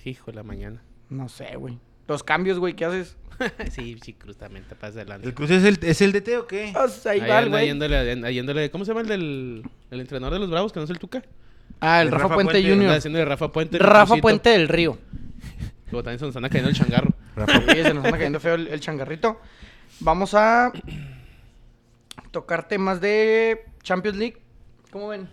Hijo de la mañana. No sé, güey. Los cambios, güey, ¿qué haces? sí, sí, Cruz también te pasa adelante. ¿El Cruz es el, es el DT o qué? O sea, ahí Ahí va anda yéndole, ahí yéndole- ¿Cómo se llama el del el entrenador de los Bravos, que no es el Tuca? Ah, el El Rafa, Rafa Puente, Puente, Jr. haciendo de Rafa Puente. Rafa Crucito. Puente del Río. Luego también se nos anda cayendo el changarro. Rafa. Sí, se nos anda cayendo feo el, el changarrito. Vamos a tocar temas de Champions League. ¿Cómo ven?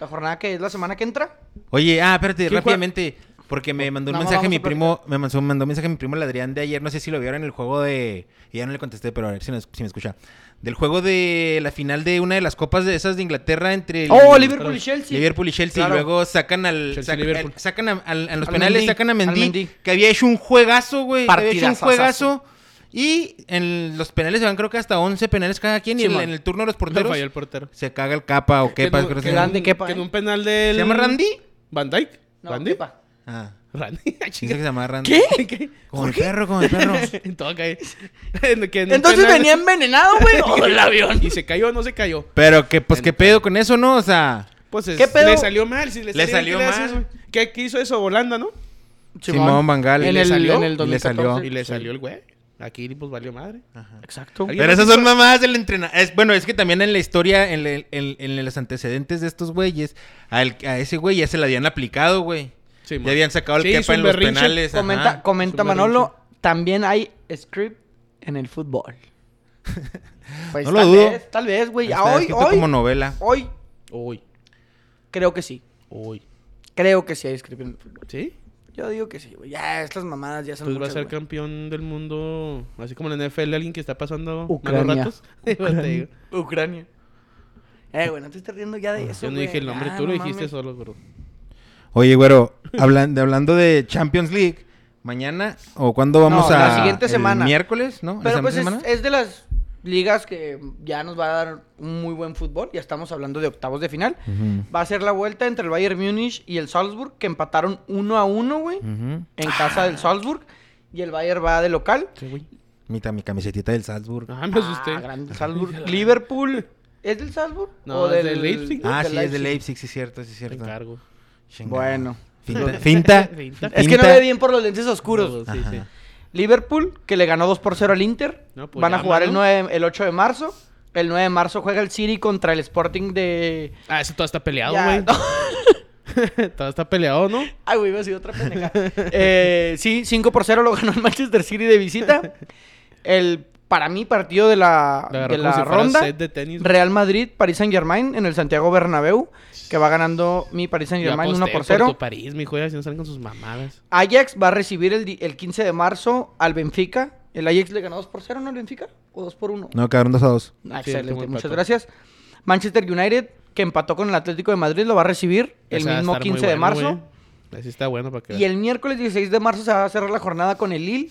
La jornada que es la semana que entra. Oye, ah, espérate, ¿Quién rápidamente. Porque me mandó un mensaje mi primo, me mandó, mandó un mensaje mi primo el Adrián de ayer, no sé si lo vieron en el juego de, y ya no le contesté, pero a ver si, nos- si me escucha. Del juego de la final de una de las copas de esas de Inglaterra entre el- Oh, Liverpool y Chelsea. Liverpool y Chelsea Claro. y luego sacan al Chelsea, sac- al- sacan a, al- a los Al penales Mendy, sacan a Mendy, Mendy. que había hecho un juegazo, güey, que había hecho un juegazo y en los penales se van creo que hasta 11 penales cada quien y Sí, en, en el turno de los porteros falló el portero. se caga el capa o Que quepa, que que que en ¿eh? un penal del... ¿Se llama Randy? ¿Van Dyke? No, ¿Randy? Kepa. Ah, Randy. Que se llama Randy. ¿Qué? ¿Qué? Como el perro, como el perro. En todo cae. En- que en un Entonces penal- venía envenenado, güey. o el avión. Y se cayó o no se cayó. Pero que, pues, ¿qué pedo con eso, no? O sea, Pues es- ¿Qué pedo? le salió mal. Si le, Le salió, salió ¿qué le haces, mal. ¿Qué, qué hizo eso? Holanda, ¿no? Simón. En ¿Y le salió? en el ¿Y le salió? 2014. Y le salió el güey. Aquí pues valió madre. Exacto. ¿Alguien Pero esas son mamadas del entrenador. Es, bueno, es que también en la historia, en, el- en- en los antecedentes de estos güeyes, al- a ese güey ya se la habían aplicado, güey. Sí, ya habían sacado el Sí, quepa en los berrinche. penales. ajá. Comenta, comenta Su Manolo, también hay script en el fútbol. Pues No lo tal dudo. Vez, tal vez, güey. Hoy, hoy, como novela. hoy, Uy, creo que sí. uy. Creo que sí hay script en el fútbol. ¿Sí? Yo digo que sí, güey. Ya, estas mamadas ya son Pues va a ser güey. campeón del mundo, así como en la NFL, alguien que está pasando Ucrania. malos ratos. Digo. Ucrania. Eh, güey, no te estés riendo ya de eso, Yo no güey. dije el nombre, Ya, tú lo no dijiste mames. solo, bro. Oye, güero, hablan- de- hablando de Champions League, mañana o cuándo vamos No, a. la siguiente el semana. miércoles, ¿no? ¿La Pero pues es, semana? es de las ligas que ya nos va a dar un muy buen fútbol. Ya estamos hablando de octavos de final. Va a ser la vuelta entre el Bayern Múnich y el Salzburg, que empataron uno a uno, güey, en casa del Salzburg. Y el Bayern va de local. Sí, güey. Mi, mi camisetita del Salzburg. Ah, me asusté. Ah, grande Salzburg. Liverpool. ¿Es del Salzburg? No, ¿O es del Leipzig, ¿no? Ah, del sí, es de Leipzig, sí, cierto, sí, Te cierto. encargo. Chingada. Bueno. Finta. Finta. Finta. Es que no ve bien por los lentes oscuros. Sí, sí. Liverpool, que le ganó 2 por 0 al Inter. No, pues Van a jugar el, mano. 9, el 8 de marzo. El 9 de marzo juega el City contra el Sporting de... Ah, ese todo está peleado, güey. no. todo está peleado, ¿no? Ay, güey, iba a decir otra pendeja. eh, sí, 5 por 0 lo ganó el Manchester City de visita. El, para mí, partido de la, de la si ronda. de tenis. Real Madrid, Paris Saint Germain en el Santiago Bernabéu. Que va ganando mi Paris Saint Germain 1 aposté por 0. tu París, mi hijo, ya si no salen con sus mamadas. Ajax va a recibir el, el 15 de marzo al Benfica. El Ajax le ganó 2 por 0, ¿no? Al Benfica. ¿O 2 por 1? No, quedaron dos a dos. Ah, Sí, excelente, muchas gracias. Manchester United, que empató con el Atlético de Madrid, lo va a recibir el Ese mismo estar muy 15 de bueno, marzo. güey. Así está bueno para que Y el miércoles 16 de marzo se va a cerrar la jornada con el Lille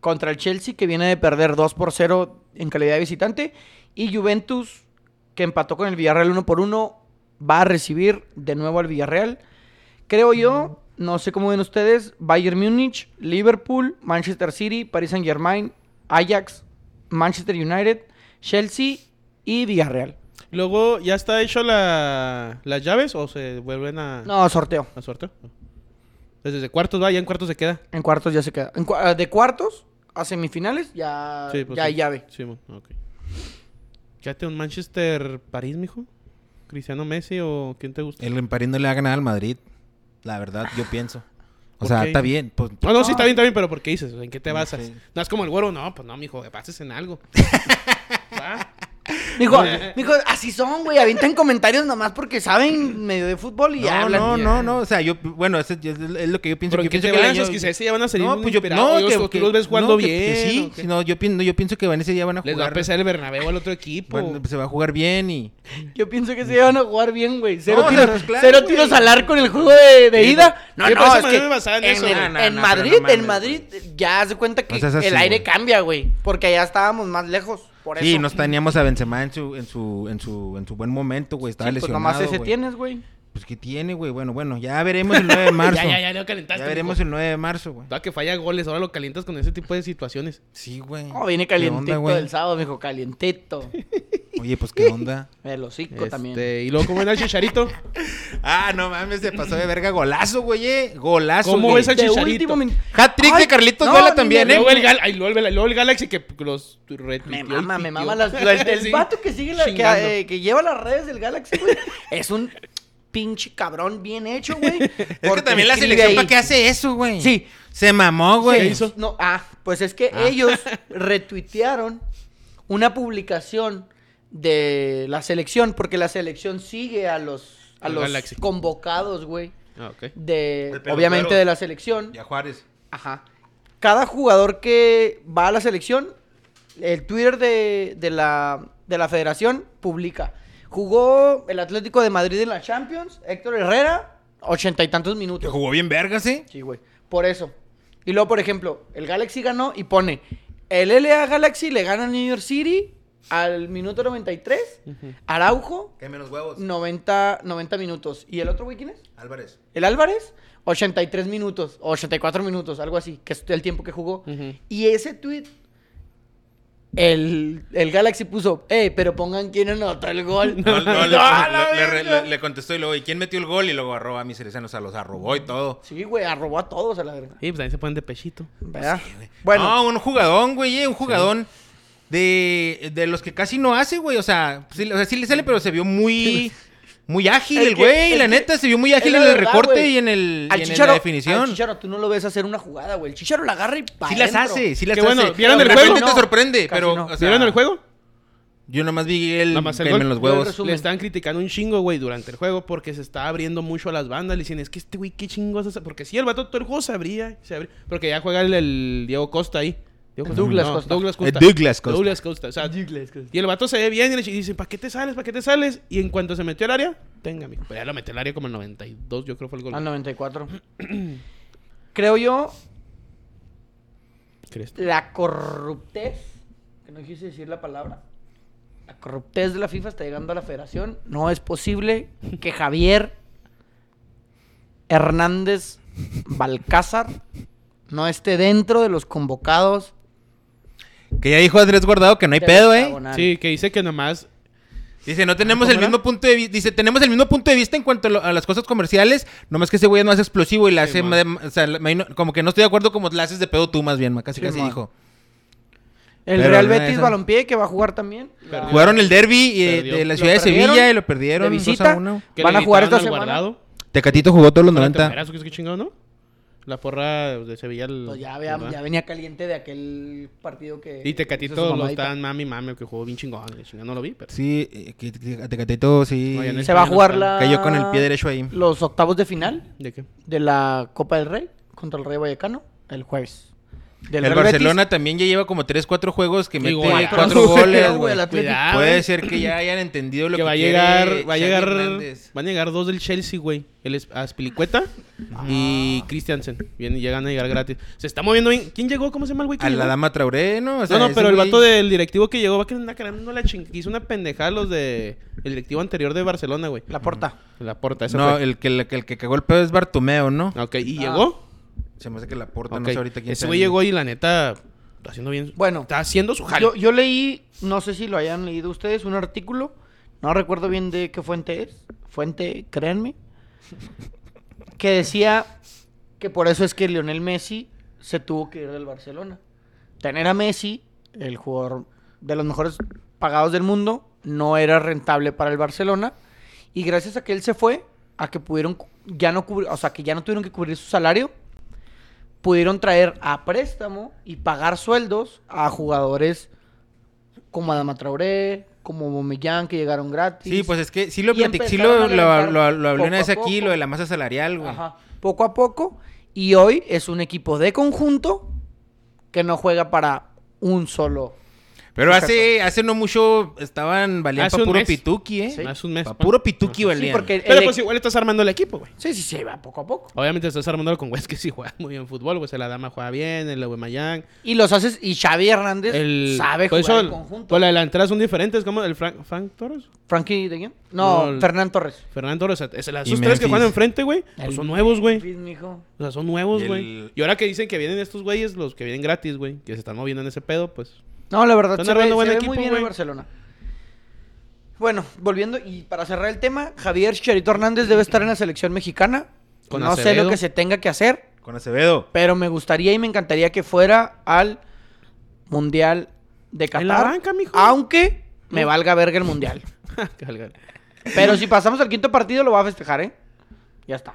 contra el Chelsea, que viene de perder 2 por 0 en calidad de visitante. Y Juventus, que empató con el Villarreal 1 por 1, va a recibir de nuevo al Villarreal. Creo yo, no sé cómo ven ustedes, Bayern Múnich, Liverpool, Manchester City, Paris Saint Germain, Ajax, Manchester United, Chelsea y Villarreal. Luego, ¿ya está hecho la... las llaves o se vuelven a, No, sorteo. a sorteo? Desde cuartos va, ya en cuartos se queda. En cuartos ya se queda. En cua- de cuartos a semifinales ya, Sí, pues ya sí. hay llave. Sí, ok. Quédate un Manchester París, mijo. Cristiano Messi o quién te gusta. El en París no le va a ganar al Madrid. La verdad, yo pienso. O ¿Por sea, está bien. Pues, No, no, sí está bien, está bien, pero ¿por qué dices? ¿En qué te basas? No es como el güero, no, pues no, mijo, que pases en algo. ¿Va? Mijo, mijo, así son, güey. Avientan comentarios nomás porque saben medio de fútbol y no, hablan. no, y- no, no. O sea, yo, bueno, ese es, es lo que yo pienso. ¿Pero que te pienso que basas? yo- Quizás sí ya van a salir No, pues yo, no, que, tú que- los ves jugando no, que- bien. que sí, sí, no, yo, pienso, yo pienso que van ese día van a Les va a jugar. pesar el Bernabéu al otro equipo. Bueno, pues, se va a jugar bien y. Yo pienso que se van a jugar bien, güey. Cero, No, tiros, pues claro, cero güey. tiros al arco en el juego de, ida. No, no, es me que en en, eso. el- Madrid, en Madrid ya se cuenta que el aire cambia, güey. Porque allá estábamos más lejos. Por eso. Sí, nos teníamos a Benzema en su, en su, en su, en su buen momento, güey. Estaba Sí, pues lesionado. nomás ese güey. tienes, güey. Pues que tiene, güey. Bueno, bueno, ya veremos el 9 de marzo. ya, ya, ya, lo calentaste. Ya veremos el 9 de marzo, güey. Toda que falla goles, ahora lo calientas con ese tipo de situaciones. Sí, güey. Oh, viene ¿Qué onda, calientito güey? el sábado, mijo, calientito. Oye, pues qué onda. El hocico Este, también. Y luego, ¿cómo ven al Chicharito? ah, no mames, se pasó de verga. Golazo, güey. eh. Golazo. ¿Cómo güey. ves al De Chicharito? último Hat-trick Ay, de Carlitos no, Vela también, me- ¿eh? Luego el, Gal ay, luego, el, luego el Galaxy que los Me retuiteó y mama, me mama las, el, el Sí. vato que sigue la, que, eh, que lleva las redes del Galaxy, güey. es un pinche cabrón bien hecho, güey. Es que también la selección, ¿para qué hace eso, güey? Sí. Se mamó, güey. No, ah, pues es que ellos retuitearon una publicación de la selección, porque la selección sigue a los, a los Galaxy. convocados, güey. Ah, ok. de, obviamente, de la selección. Y a Juárez. Ajá. Cada jugador que va a la selección, el Twitter de, de la, de la federación publica. Jugó el Atlético de Madrid en la Champions, Héctor Herrera, ochenta y tantos Que minutos. jugó bien vergas, ¿eh? Sí, güey. Por eso. Y luego, por ejemplo, el Galaxy ganó y pone, el LA Galaxy le gana al New York City al minuto 93, Araujo, Que menos huevos. 90, 90 minutos. ¿Y el otro güey quién es? Álvarez. El Álvarez, 83 minutos, o 84 minutos, algo así, que es el tiempo que jugó. Y ese tweet, el, el Galaxy puso, eh, pero pongan quién anotó el gol. No, no, le, ¡Ah, le- le- verga! le- le contestó y luego, ¿y quién metió el gol? Y luego arroba a mis cerecenos, a los arrobó y todo. Sí, güey, arrobó a todos a la verga. Y pues también se ponen de pechito. ¿Verdad? Bueno, No, un jugadón, güey, eh, un jugadón de, de los que casi no hace, güey. O sea, sí, o sea, sí le sale, pero se vio muy, muy ágil El güey. La que- neta, se vio muy ágil es en el verdad, recorte y en, el, y al en Chicharo, la al definición. Chicharo, tú no lo ves hacer una jugada, güey. El Chicharo la agarra y pa' Sí las hace, sí las Qué hace. bueno, ¿vieron el juego? te No, sorprende, casi pero... no. o sea, ¿Vieron el juego? Yo nomás vi el Nada más el gol. los huevos. Le estaban criticando un chingo, güey, durante el juego porque se estaba abriendo mucho a las bandas. Le decían, es que este güey, qué chingos hace. Porque sí, el vato todo el juego se abría, se abría. Porque ya juega el, el Diego Costa ahí. Douglas No, Costa. Douglas Eh, Costa. Douglas Costa. Douglas Costa. O sea, y el vato se ve bien y le dicen, ¿para qué te sales? ¿Para qué te sales? Y en cuanto se metió al área, tenga. Pero ya lo metió al área como el 92, yo creo fue el gol. Al 94. Creo yo, ¿Crees la corruptez, que no quise decir la palabra, la corruptez de la FIFA está llegando a la federación. No es posible que Javier Hernández Balcázar no esté dentro de los convocados. Que ya dijo Andrés Guardado que no hay pedo, ¿eh? Sí, que dice que nomás Dice, no tenemos ¿Cómo el era? mismo punto de vista. Dice, tenemos el mismo punto de vista en cuanto a, lo- a las cosas comerciales. Nomás que ese güey es más explosivo y la Sí, hace. ma- o sea, como que no estoy de acuerdo como la haces de pedo tú, más bien, ma, casi Sí, casi man. dijo. El Pero Real Betis esa- Balompié que va a jugar también. Jugaron el derby eh, de la ciudad de Sevilla y lo perdieron de 2 visita. a 1. que Van a jugar esta semana. Guardado. Tecatito jugó todos los Con el 90. temperazo, que es que chingado, ¿no? La porra de Sevilla. el- Pues ya, había- ¿verdad? ya venía caliente de aquel partido que. Y Tecatito lo estaban mami mami que jugó bien chingón. chingón, no lo vi, pero. Sí, eh, Tecatito sí. No, ya no Se va a jugar la... Cayó con el pie derecho ahí. Los octavos de final ¿De qué? de la Copa del Rey contra el Rey Vallecano el jueves. Del el Real Betis. Barcelona también ya lleva como 3, 4 juegos que mete golazo. 4 goles, güey. Cuidado. Puede ser que ya hayan entendido lo que, que va a llegar, va a llegar, van a llegar dos del Chelsea, güey. El Aspilicueta y Christiansen. Vienen, llegan a llegar gratis. Se está moviendo bien. ¿Quién llegó? ¿Cómo se llama el güey? que A la dama Traoré, ¿no? O sea, no, no, pero el güey- vato del directivo que llegó va a quedar cargando la ching... Hizo una pendejada a los de... El directivo anterior de Barcelona, güey. La porta. La porta, ese No, fue. el que, el, que- el que cagó el pedo es Bartomeo, ¿no? Ok, ¿y Ah. llegó? Se me hace que la porta, Ok. no sé ahorita quién Ese güey llegó y la neta... Está haciendo bien... Bueno. Está haciendo su jale. Yo, yo leí, no sé si lo hayan leído ustedes, un artículo. No recuerdo bien de qué fuente es. Fuente, créanme. Que decía que por eso es que Lionel Messi se tuvo que ir del Barcelona. Tener a Messi, el jugador de los mejores pagados del mundo, no era rentable para el Barcelona. Y gracias a que él se fue, a que pudieron ya no cubrir, o sea, que ya no tuvieron que cubrir su salario, pudieron traer a préstamo y pagar sueldos a jugadores como Adama Traoré, como Aubameyang, que llegaron gratis. Sí, pues es que sí lo, platic- sí lo, lo, lo, lo hablé una vez aquí, poco. lo de la masa salarial, güey. Ajá, poco a poco. Y hoy es un equipo de conjunto que no juega para un solo. Pero hace, hace no mucho estaban Hace para puro mes. pituki, ¿eh? Sí. Hace un mes. Pa' puro pituki Sí, valían. porque Pero el pues igual estás armando el equipo, güey. Sí, sí, sí, va poco a poco. Obviamente estás armándolo con güeyes que sí juegan muy bien fútbol, güey. La dama juega bien, el Aubameyang. Y los haces, y Xavi Hernández El... sabe por jugar en conjunto. Pues la delantera son diferentes, como el Frank, Frank Torres. ¿Frankie de quién? No, No, el- Fernán Torres. Fernando Torres. Es, las esos tres que juegan enfrente, güey. pues son nuevos, güey. O sea, son nuevos, güey. el- Y ahora que dicen que vienen estos güeyes, los que vienen gratis, güey, que se están moviendo en ese pedo, pues. No, la verdad se ve, se ve equipo, muy bien güey. el Barcelona. Bueno, volviendo y para cerrar el tema, Javier Chicharito Hernández debe estar en la selección mexicana. Con no sé Acevedo. lo que se tenga que hacer, Con Acevedo. pero me gustaría y me encantaría que fuera al Mundial de Qatar. En la banca, mijo. Aunque me valga verga el Mundial. Pero si pasamos al quinto partido lo va a festejar, ¿eh? Ya está.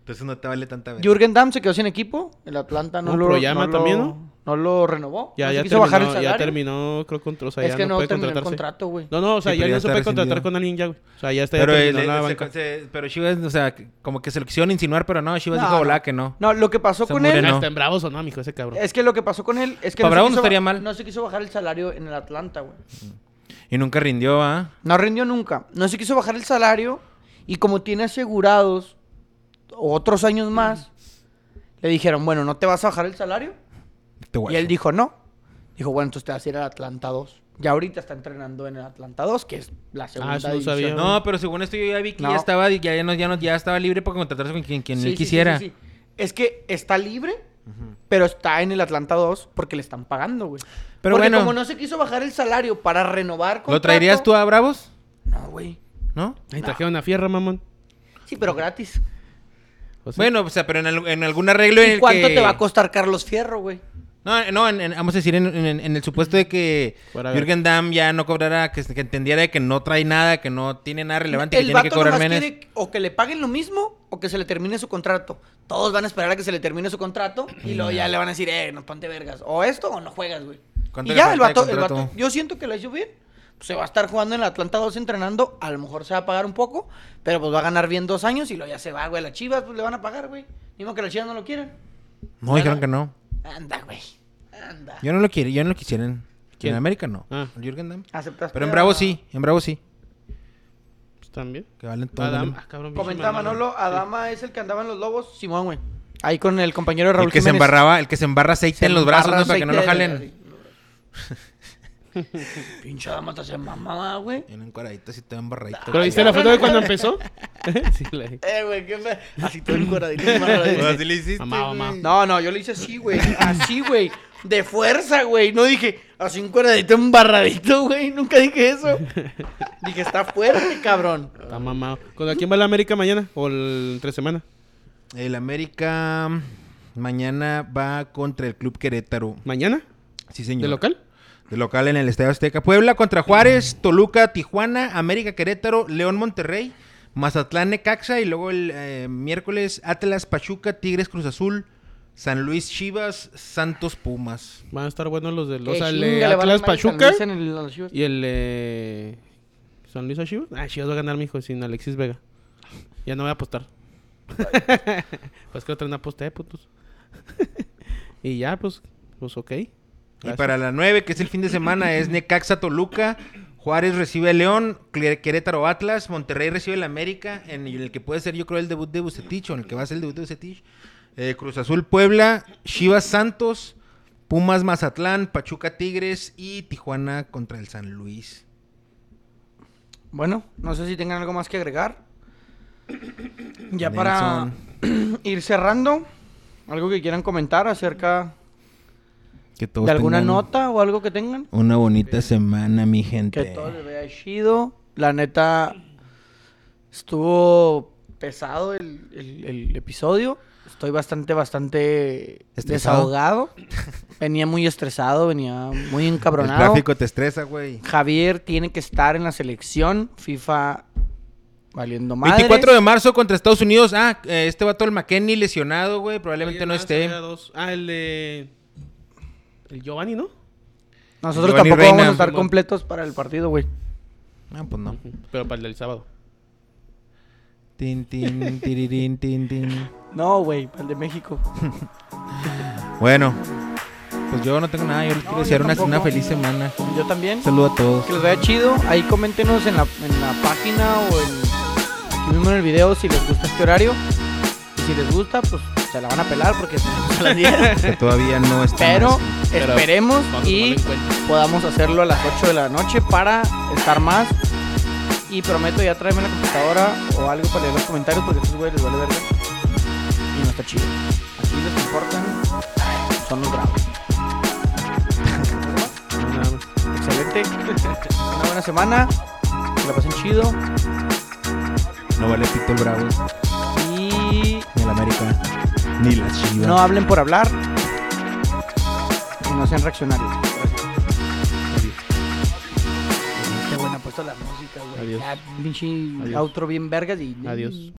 Entonces no te vale tanta vez. Jürgen Damm se quedó sin equipo. El Atlanta no No, lo... Proyama no también, lo- ¿no? No lo renovó. Ya, no ya, quiso bajar el terminó, ya salario. terminó, creo, contra, o sea, es ya que no, puede terminó el contrato, güey. No, no, o sea, Sí, ya no se puede contratar con alguien ya, güey. O sea, ya está, Pero, ya el- terminó la el- banca. se- pero Chivas, o sea, como que se lo quisieron insinuar, pero no, Chivas No, dijo no. volada que no. No, lo que pasó Se con murió, él... no. Está en bravos o no, mijo, ese cabrón. Es que lo que pasó con él es que Pa' no no estaría mal. no se quiso bajar el salario en el Atlanta, güey. Y nunca rindió, ¿ah? No rindió nunca. No se quiso bajar el salario y como tiene asegurados otros años más, le dijeron, bueno, ¿no te vas a bajar el salario? Este Y él dijo, no. Dijo, bueno, entonces te vas a ir al Atlanta 2. Ya ahorita está entrenando en el Atlanta 2, que es la segunda Ah, eso no división. sabía. No, pero según esto yo ya vi que No. ya estaba, ya, ya, no, ya, no- ya estaba libre para contratarse con quien, quien Sí, él sí, quisiera. sí, sí. Es que está libre, pero está en el Atlanta 2 porque le están pagando, güey. Pero porque bueno. como no se quiso bajar el salario para renovar ¿Lo traerías tú a Bravos? No, güey. ¿No? Ahí trajeron una fierra, mamón. Sí, pero gratis. O sea, Bueno, o sea, pero en, al- en algún arreglo en ¿Y el cuánto que- te va a costar Carlos Fierro, güey? No, no, en- en- vamos a decir, en, en- en el supuesto de que a. Jürgen Damm ya no cobrara, que, que entendiera de que no trae nada, que no tiene nada relevante, que el tiene que vato cobrar menos. quiere o que le paguen lo mismo o que se le termine su contrato. Todos van a esperar a que se le termine su contrato y luego ya le van a decir, eh, no ponte vergas. O esto o no juegas, güey. ¿Cuánto Y ya, el vato, el vato- yo siento que lo hizo bien. Pues se va a estar jugando en el Atlanta 2 entrenando. A lo mejor se va a pagar un poco, pero pues va a ganar bien dos años y luego ya se va, güey. Las chivas, pues le van a pagar, güey. Ni modo que las chivas no lo quieran. No, dijeron que no. Anda, güey. Anda. Yo no lo quiero, yo no lo quisieran. ¿Quién? En América no. Ah. Jürgen Damm. ¿Aceptaste Pero en a- Bravo sí, en Bravo sí. pues, también. Que valen todo. Adam, ah, cabrón, pinche Comenta Manolo, Sí. Adama es el que andaba en los lobos. Simón, güey. Ahí con el compañero Raúl El que se Jiménez. embarraba, el que se embarra aceite Se en los brazos, ¿no? Para que no lo aceite de- jalen. Pinche Adama te se mamaba, güey. En un cuadradito así todo embarradito. ¿Pero viste la foto de cuando empezó? sí, la. Eh, güey, qué fe... Así todo encuadradito. embarradito. Así le hiciste, Mamá, mamá. No, no, yo lo hice así, güey. Así, güey. De fuerza, güey. No dije así encuadradito, embarradito, güey. Nunca dije eso. Dije, está fuerte, cabrón. Está mamado. ¿Con quién va la América mañana? ¿O el entre semana? El América mañana va contra el Club Querétaro. ¿Mañana? Sí, señor. ¿De local? De local en el Estadio Azteca. Puebla contra Juárez, Toluca, Tijuana, América Querétaro, León Monterrey, Mazatlán Necaxa y luego el eh, miércoles Atlas Pachuca, Tigres Cruz Azul, San Luis Chivas, Santos Pumas. Van a estar buenos los de los le van Atlas Pachuca el- y el eh, San Luis a Chivas. Ah, Chivas va a ganar, mijo, sin Alexis Vega. Ya no voy a apostar. pues que otra no aposté, putos. y ya, pues, pues ok. Y para la 9, que es el fin de semana, es Necaxa Toluca, Juárez recibe a León, Querétaro Atlas, Monterrey recibe el América, en el que puede ser yo creo el debut de Bucetich, o en el que va a ser el debut de Bucetich. Eh, Cruz Azul Puebla, Chivas Santos, Pumas Mazatlán, Pachuca Tigres y Tijuana contra el San Luis. Bueno, no sé si tengan algo más que agregar. Ya para ir cerrando, algo que quieran comentar acerca Que todos de alguna nota o algo que tengan. Una bonita semana, mi gente. Que todo les vea chido. La neta, estuvo pesado el, el- el episodio. Estoy bastante, bastante ¿Estresado? desahogado. venía muy estresado, venía muy El encabronado. tráfico te estresa, güey. Javier tiene que estar en la selección. FIFA valiendo más. 24 de marzo contra Estados Unidos. Ah, eh, este vato el McKenny lesionado, güey. Probablemente no esté. dos. Ah, el de... El Giovanni, ¿no? Nosotros Giovanni tampoco Reina. vamos a estar completos para el partido, güey. Ah, pues no. Pero para el del sábado. Tin, tin, tirirín, tin, tin. No, güey, para el de México. Bueno, pues yo no tengo nada. Yo les quiero No, desear una, feliz semana. Yo también. Saludo a todos. Que les vaya chido. Ahí coméntenos en la, en la página o en, aquí mismo en el video si les gusta este horario. Si les gusta, pues se la van a pelar porque tenemos a las 10. Que todavía no está. Pero Pero esperemos y podamos hacerlo a las 8 de la noche para estar más. Y prometo ya traerme la computadora o algo para leer los comentarios porque a estos güeyes les vale verga. Y no está chido. Aquí que importan son los bravos. Excelente. Una buena semana. Que la pasen chido. No vale pito el Bravo, Y el América, ni las Chivas. no hablen por hablar. Y no sean reaccionarios. Qué buena puesto la música, güey. Adiós. Ya, pinche Adiós. outro bien vergas y... Adiós.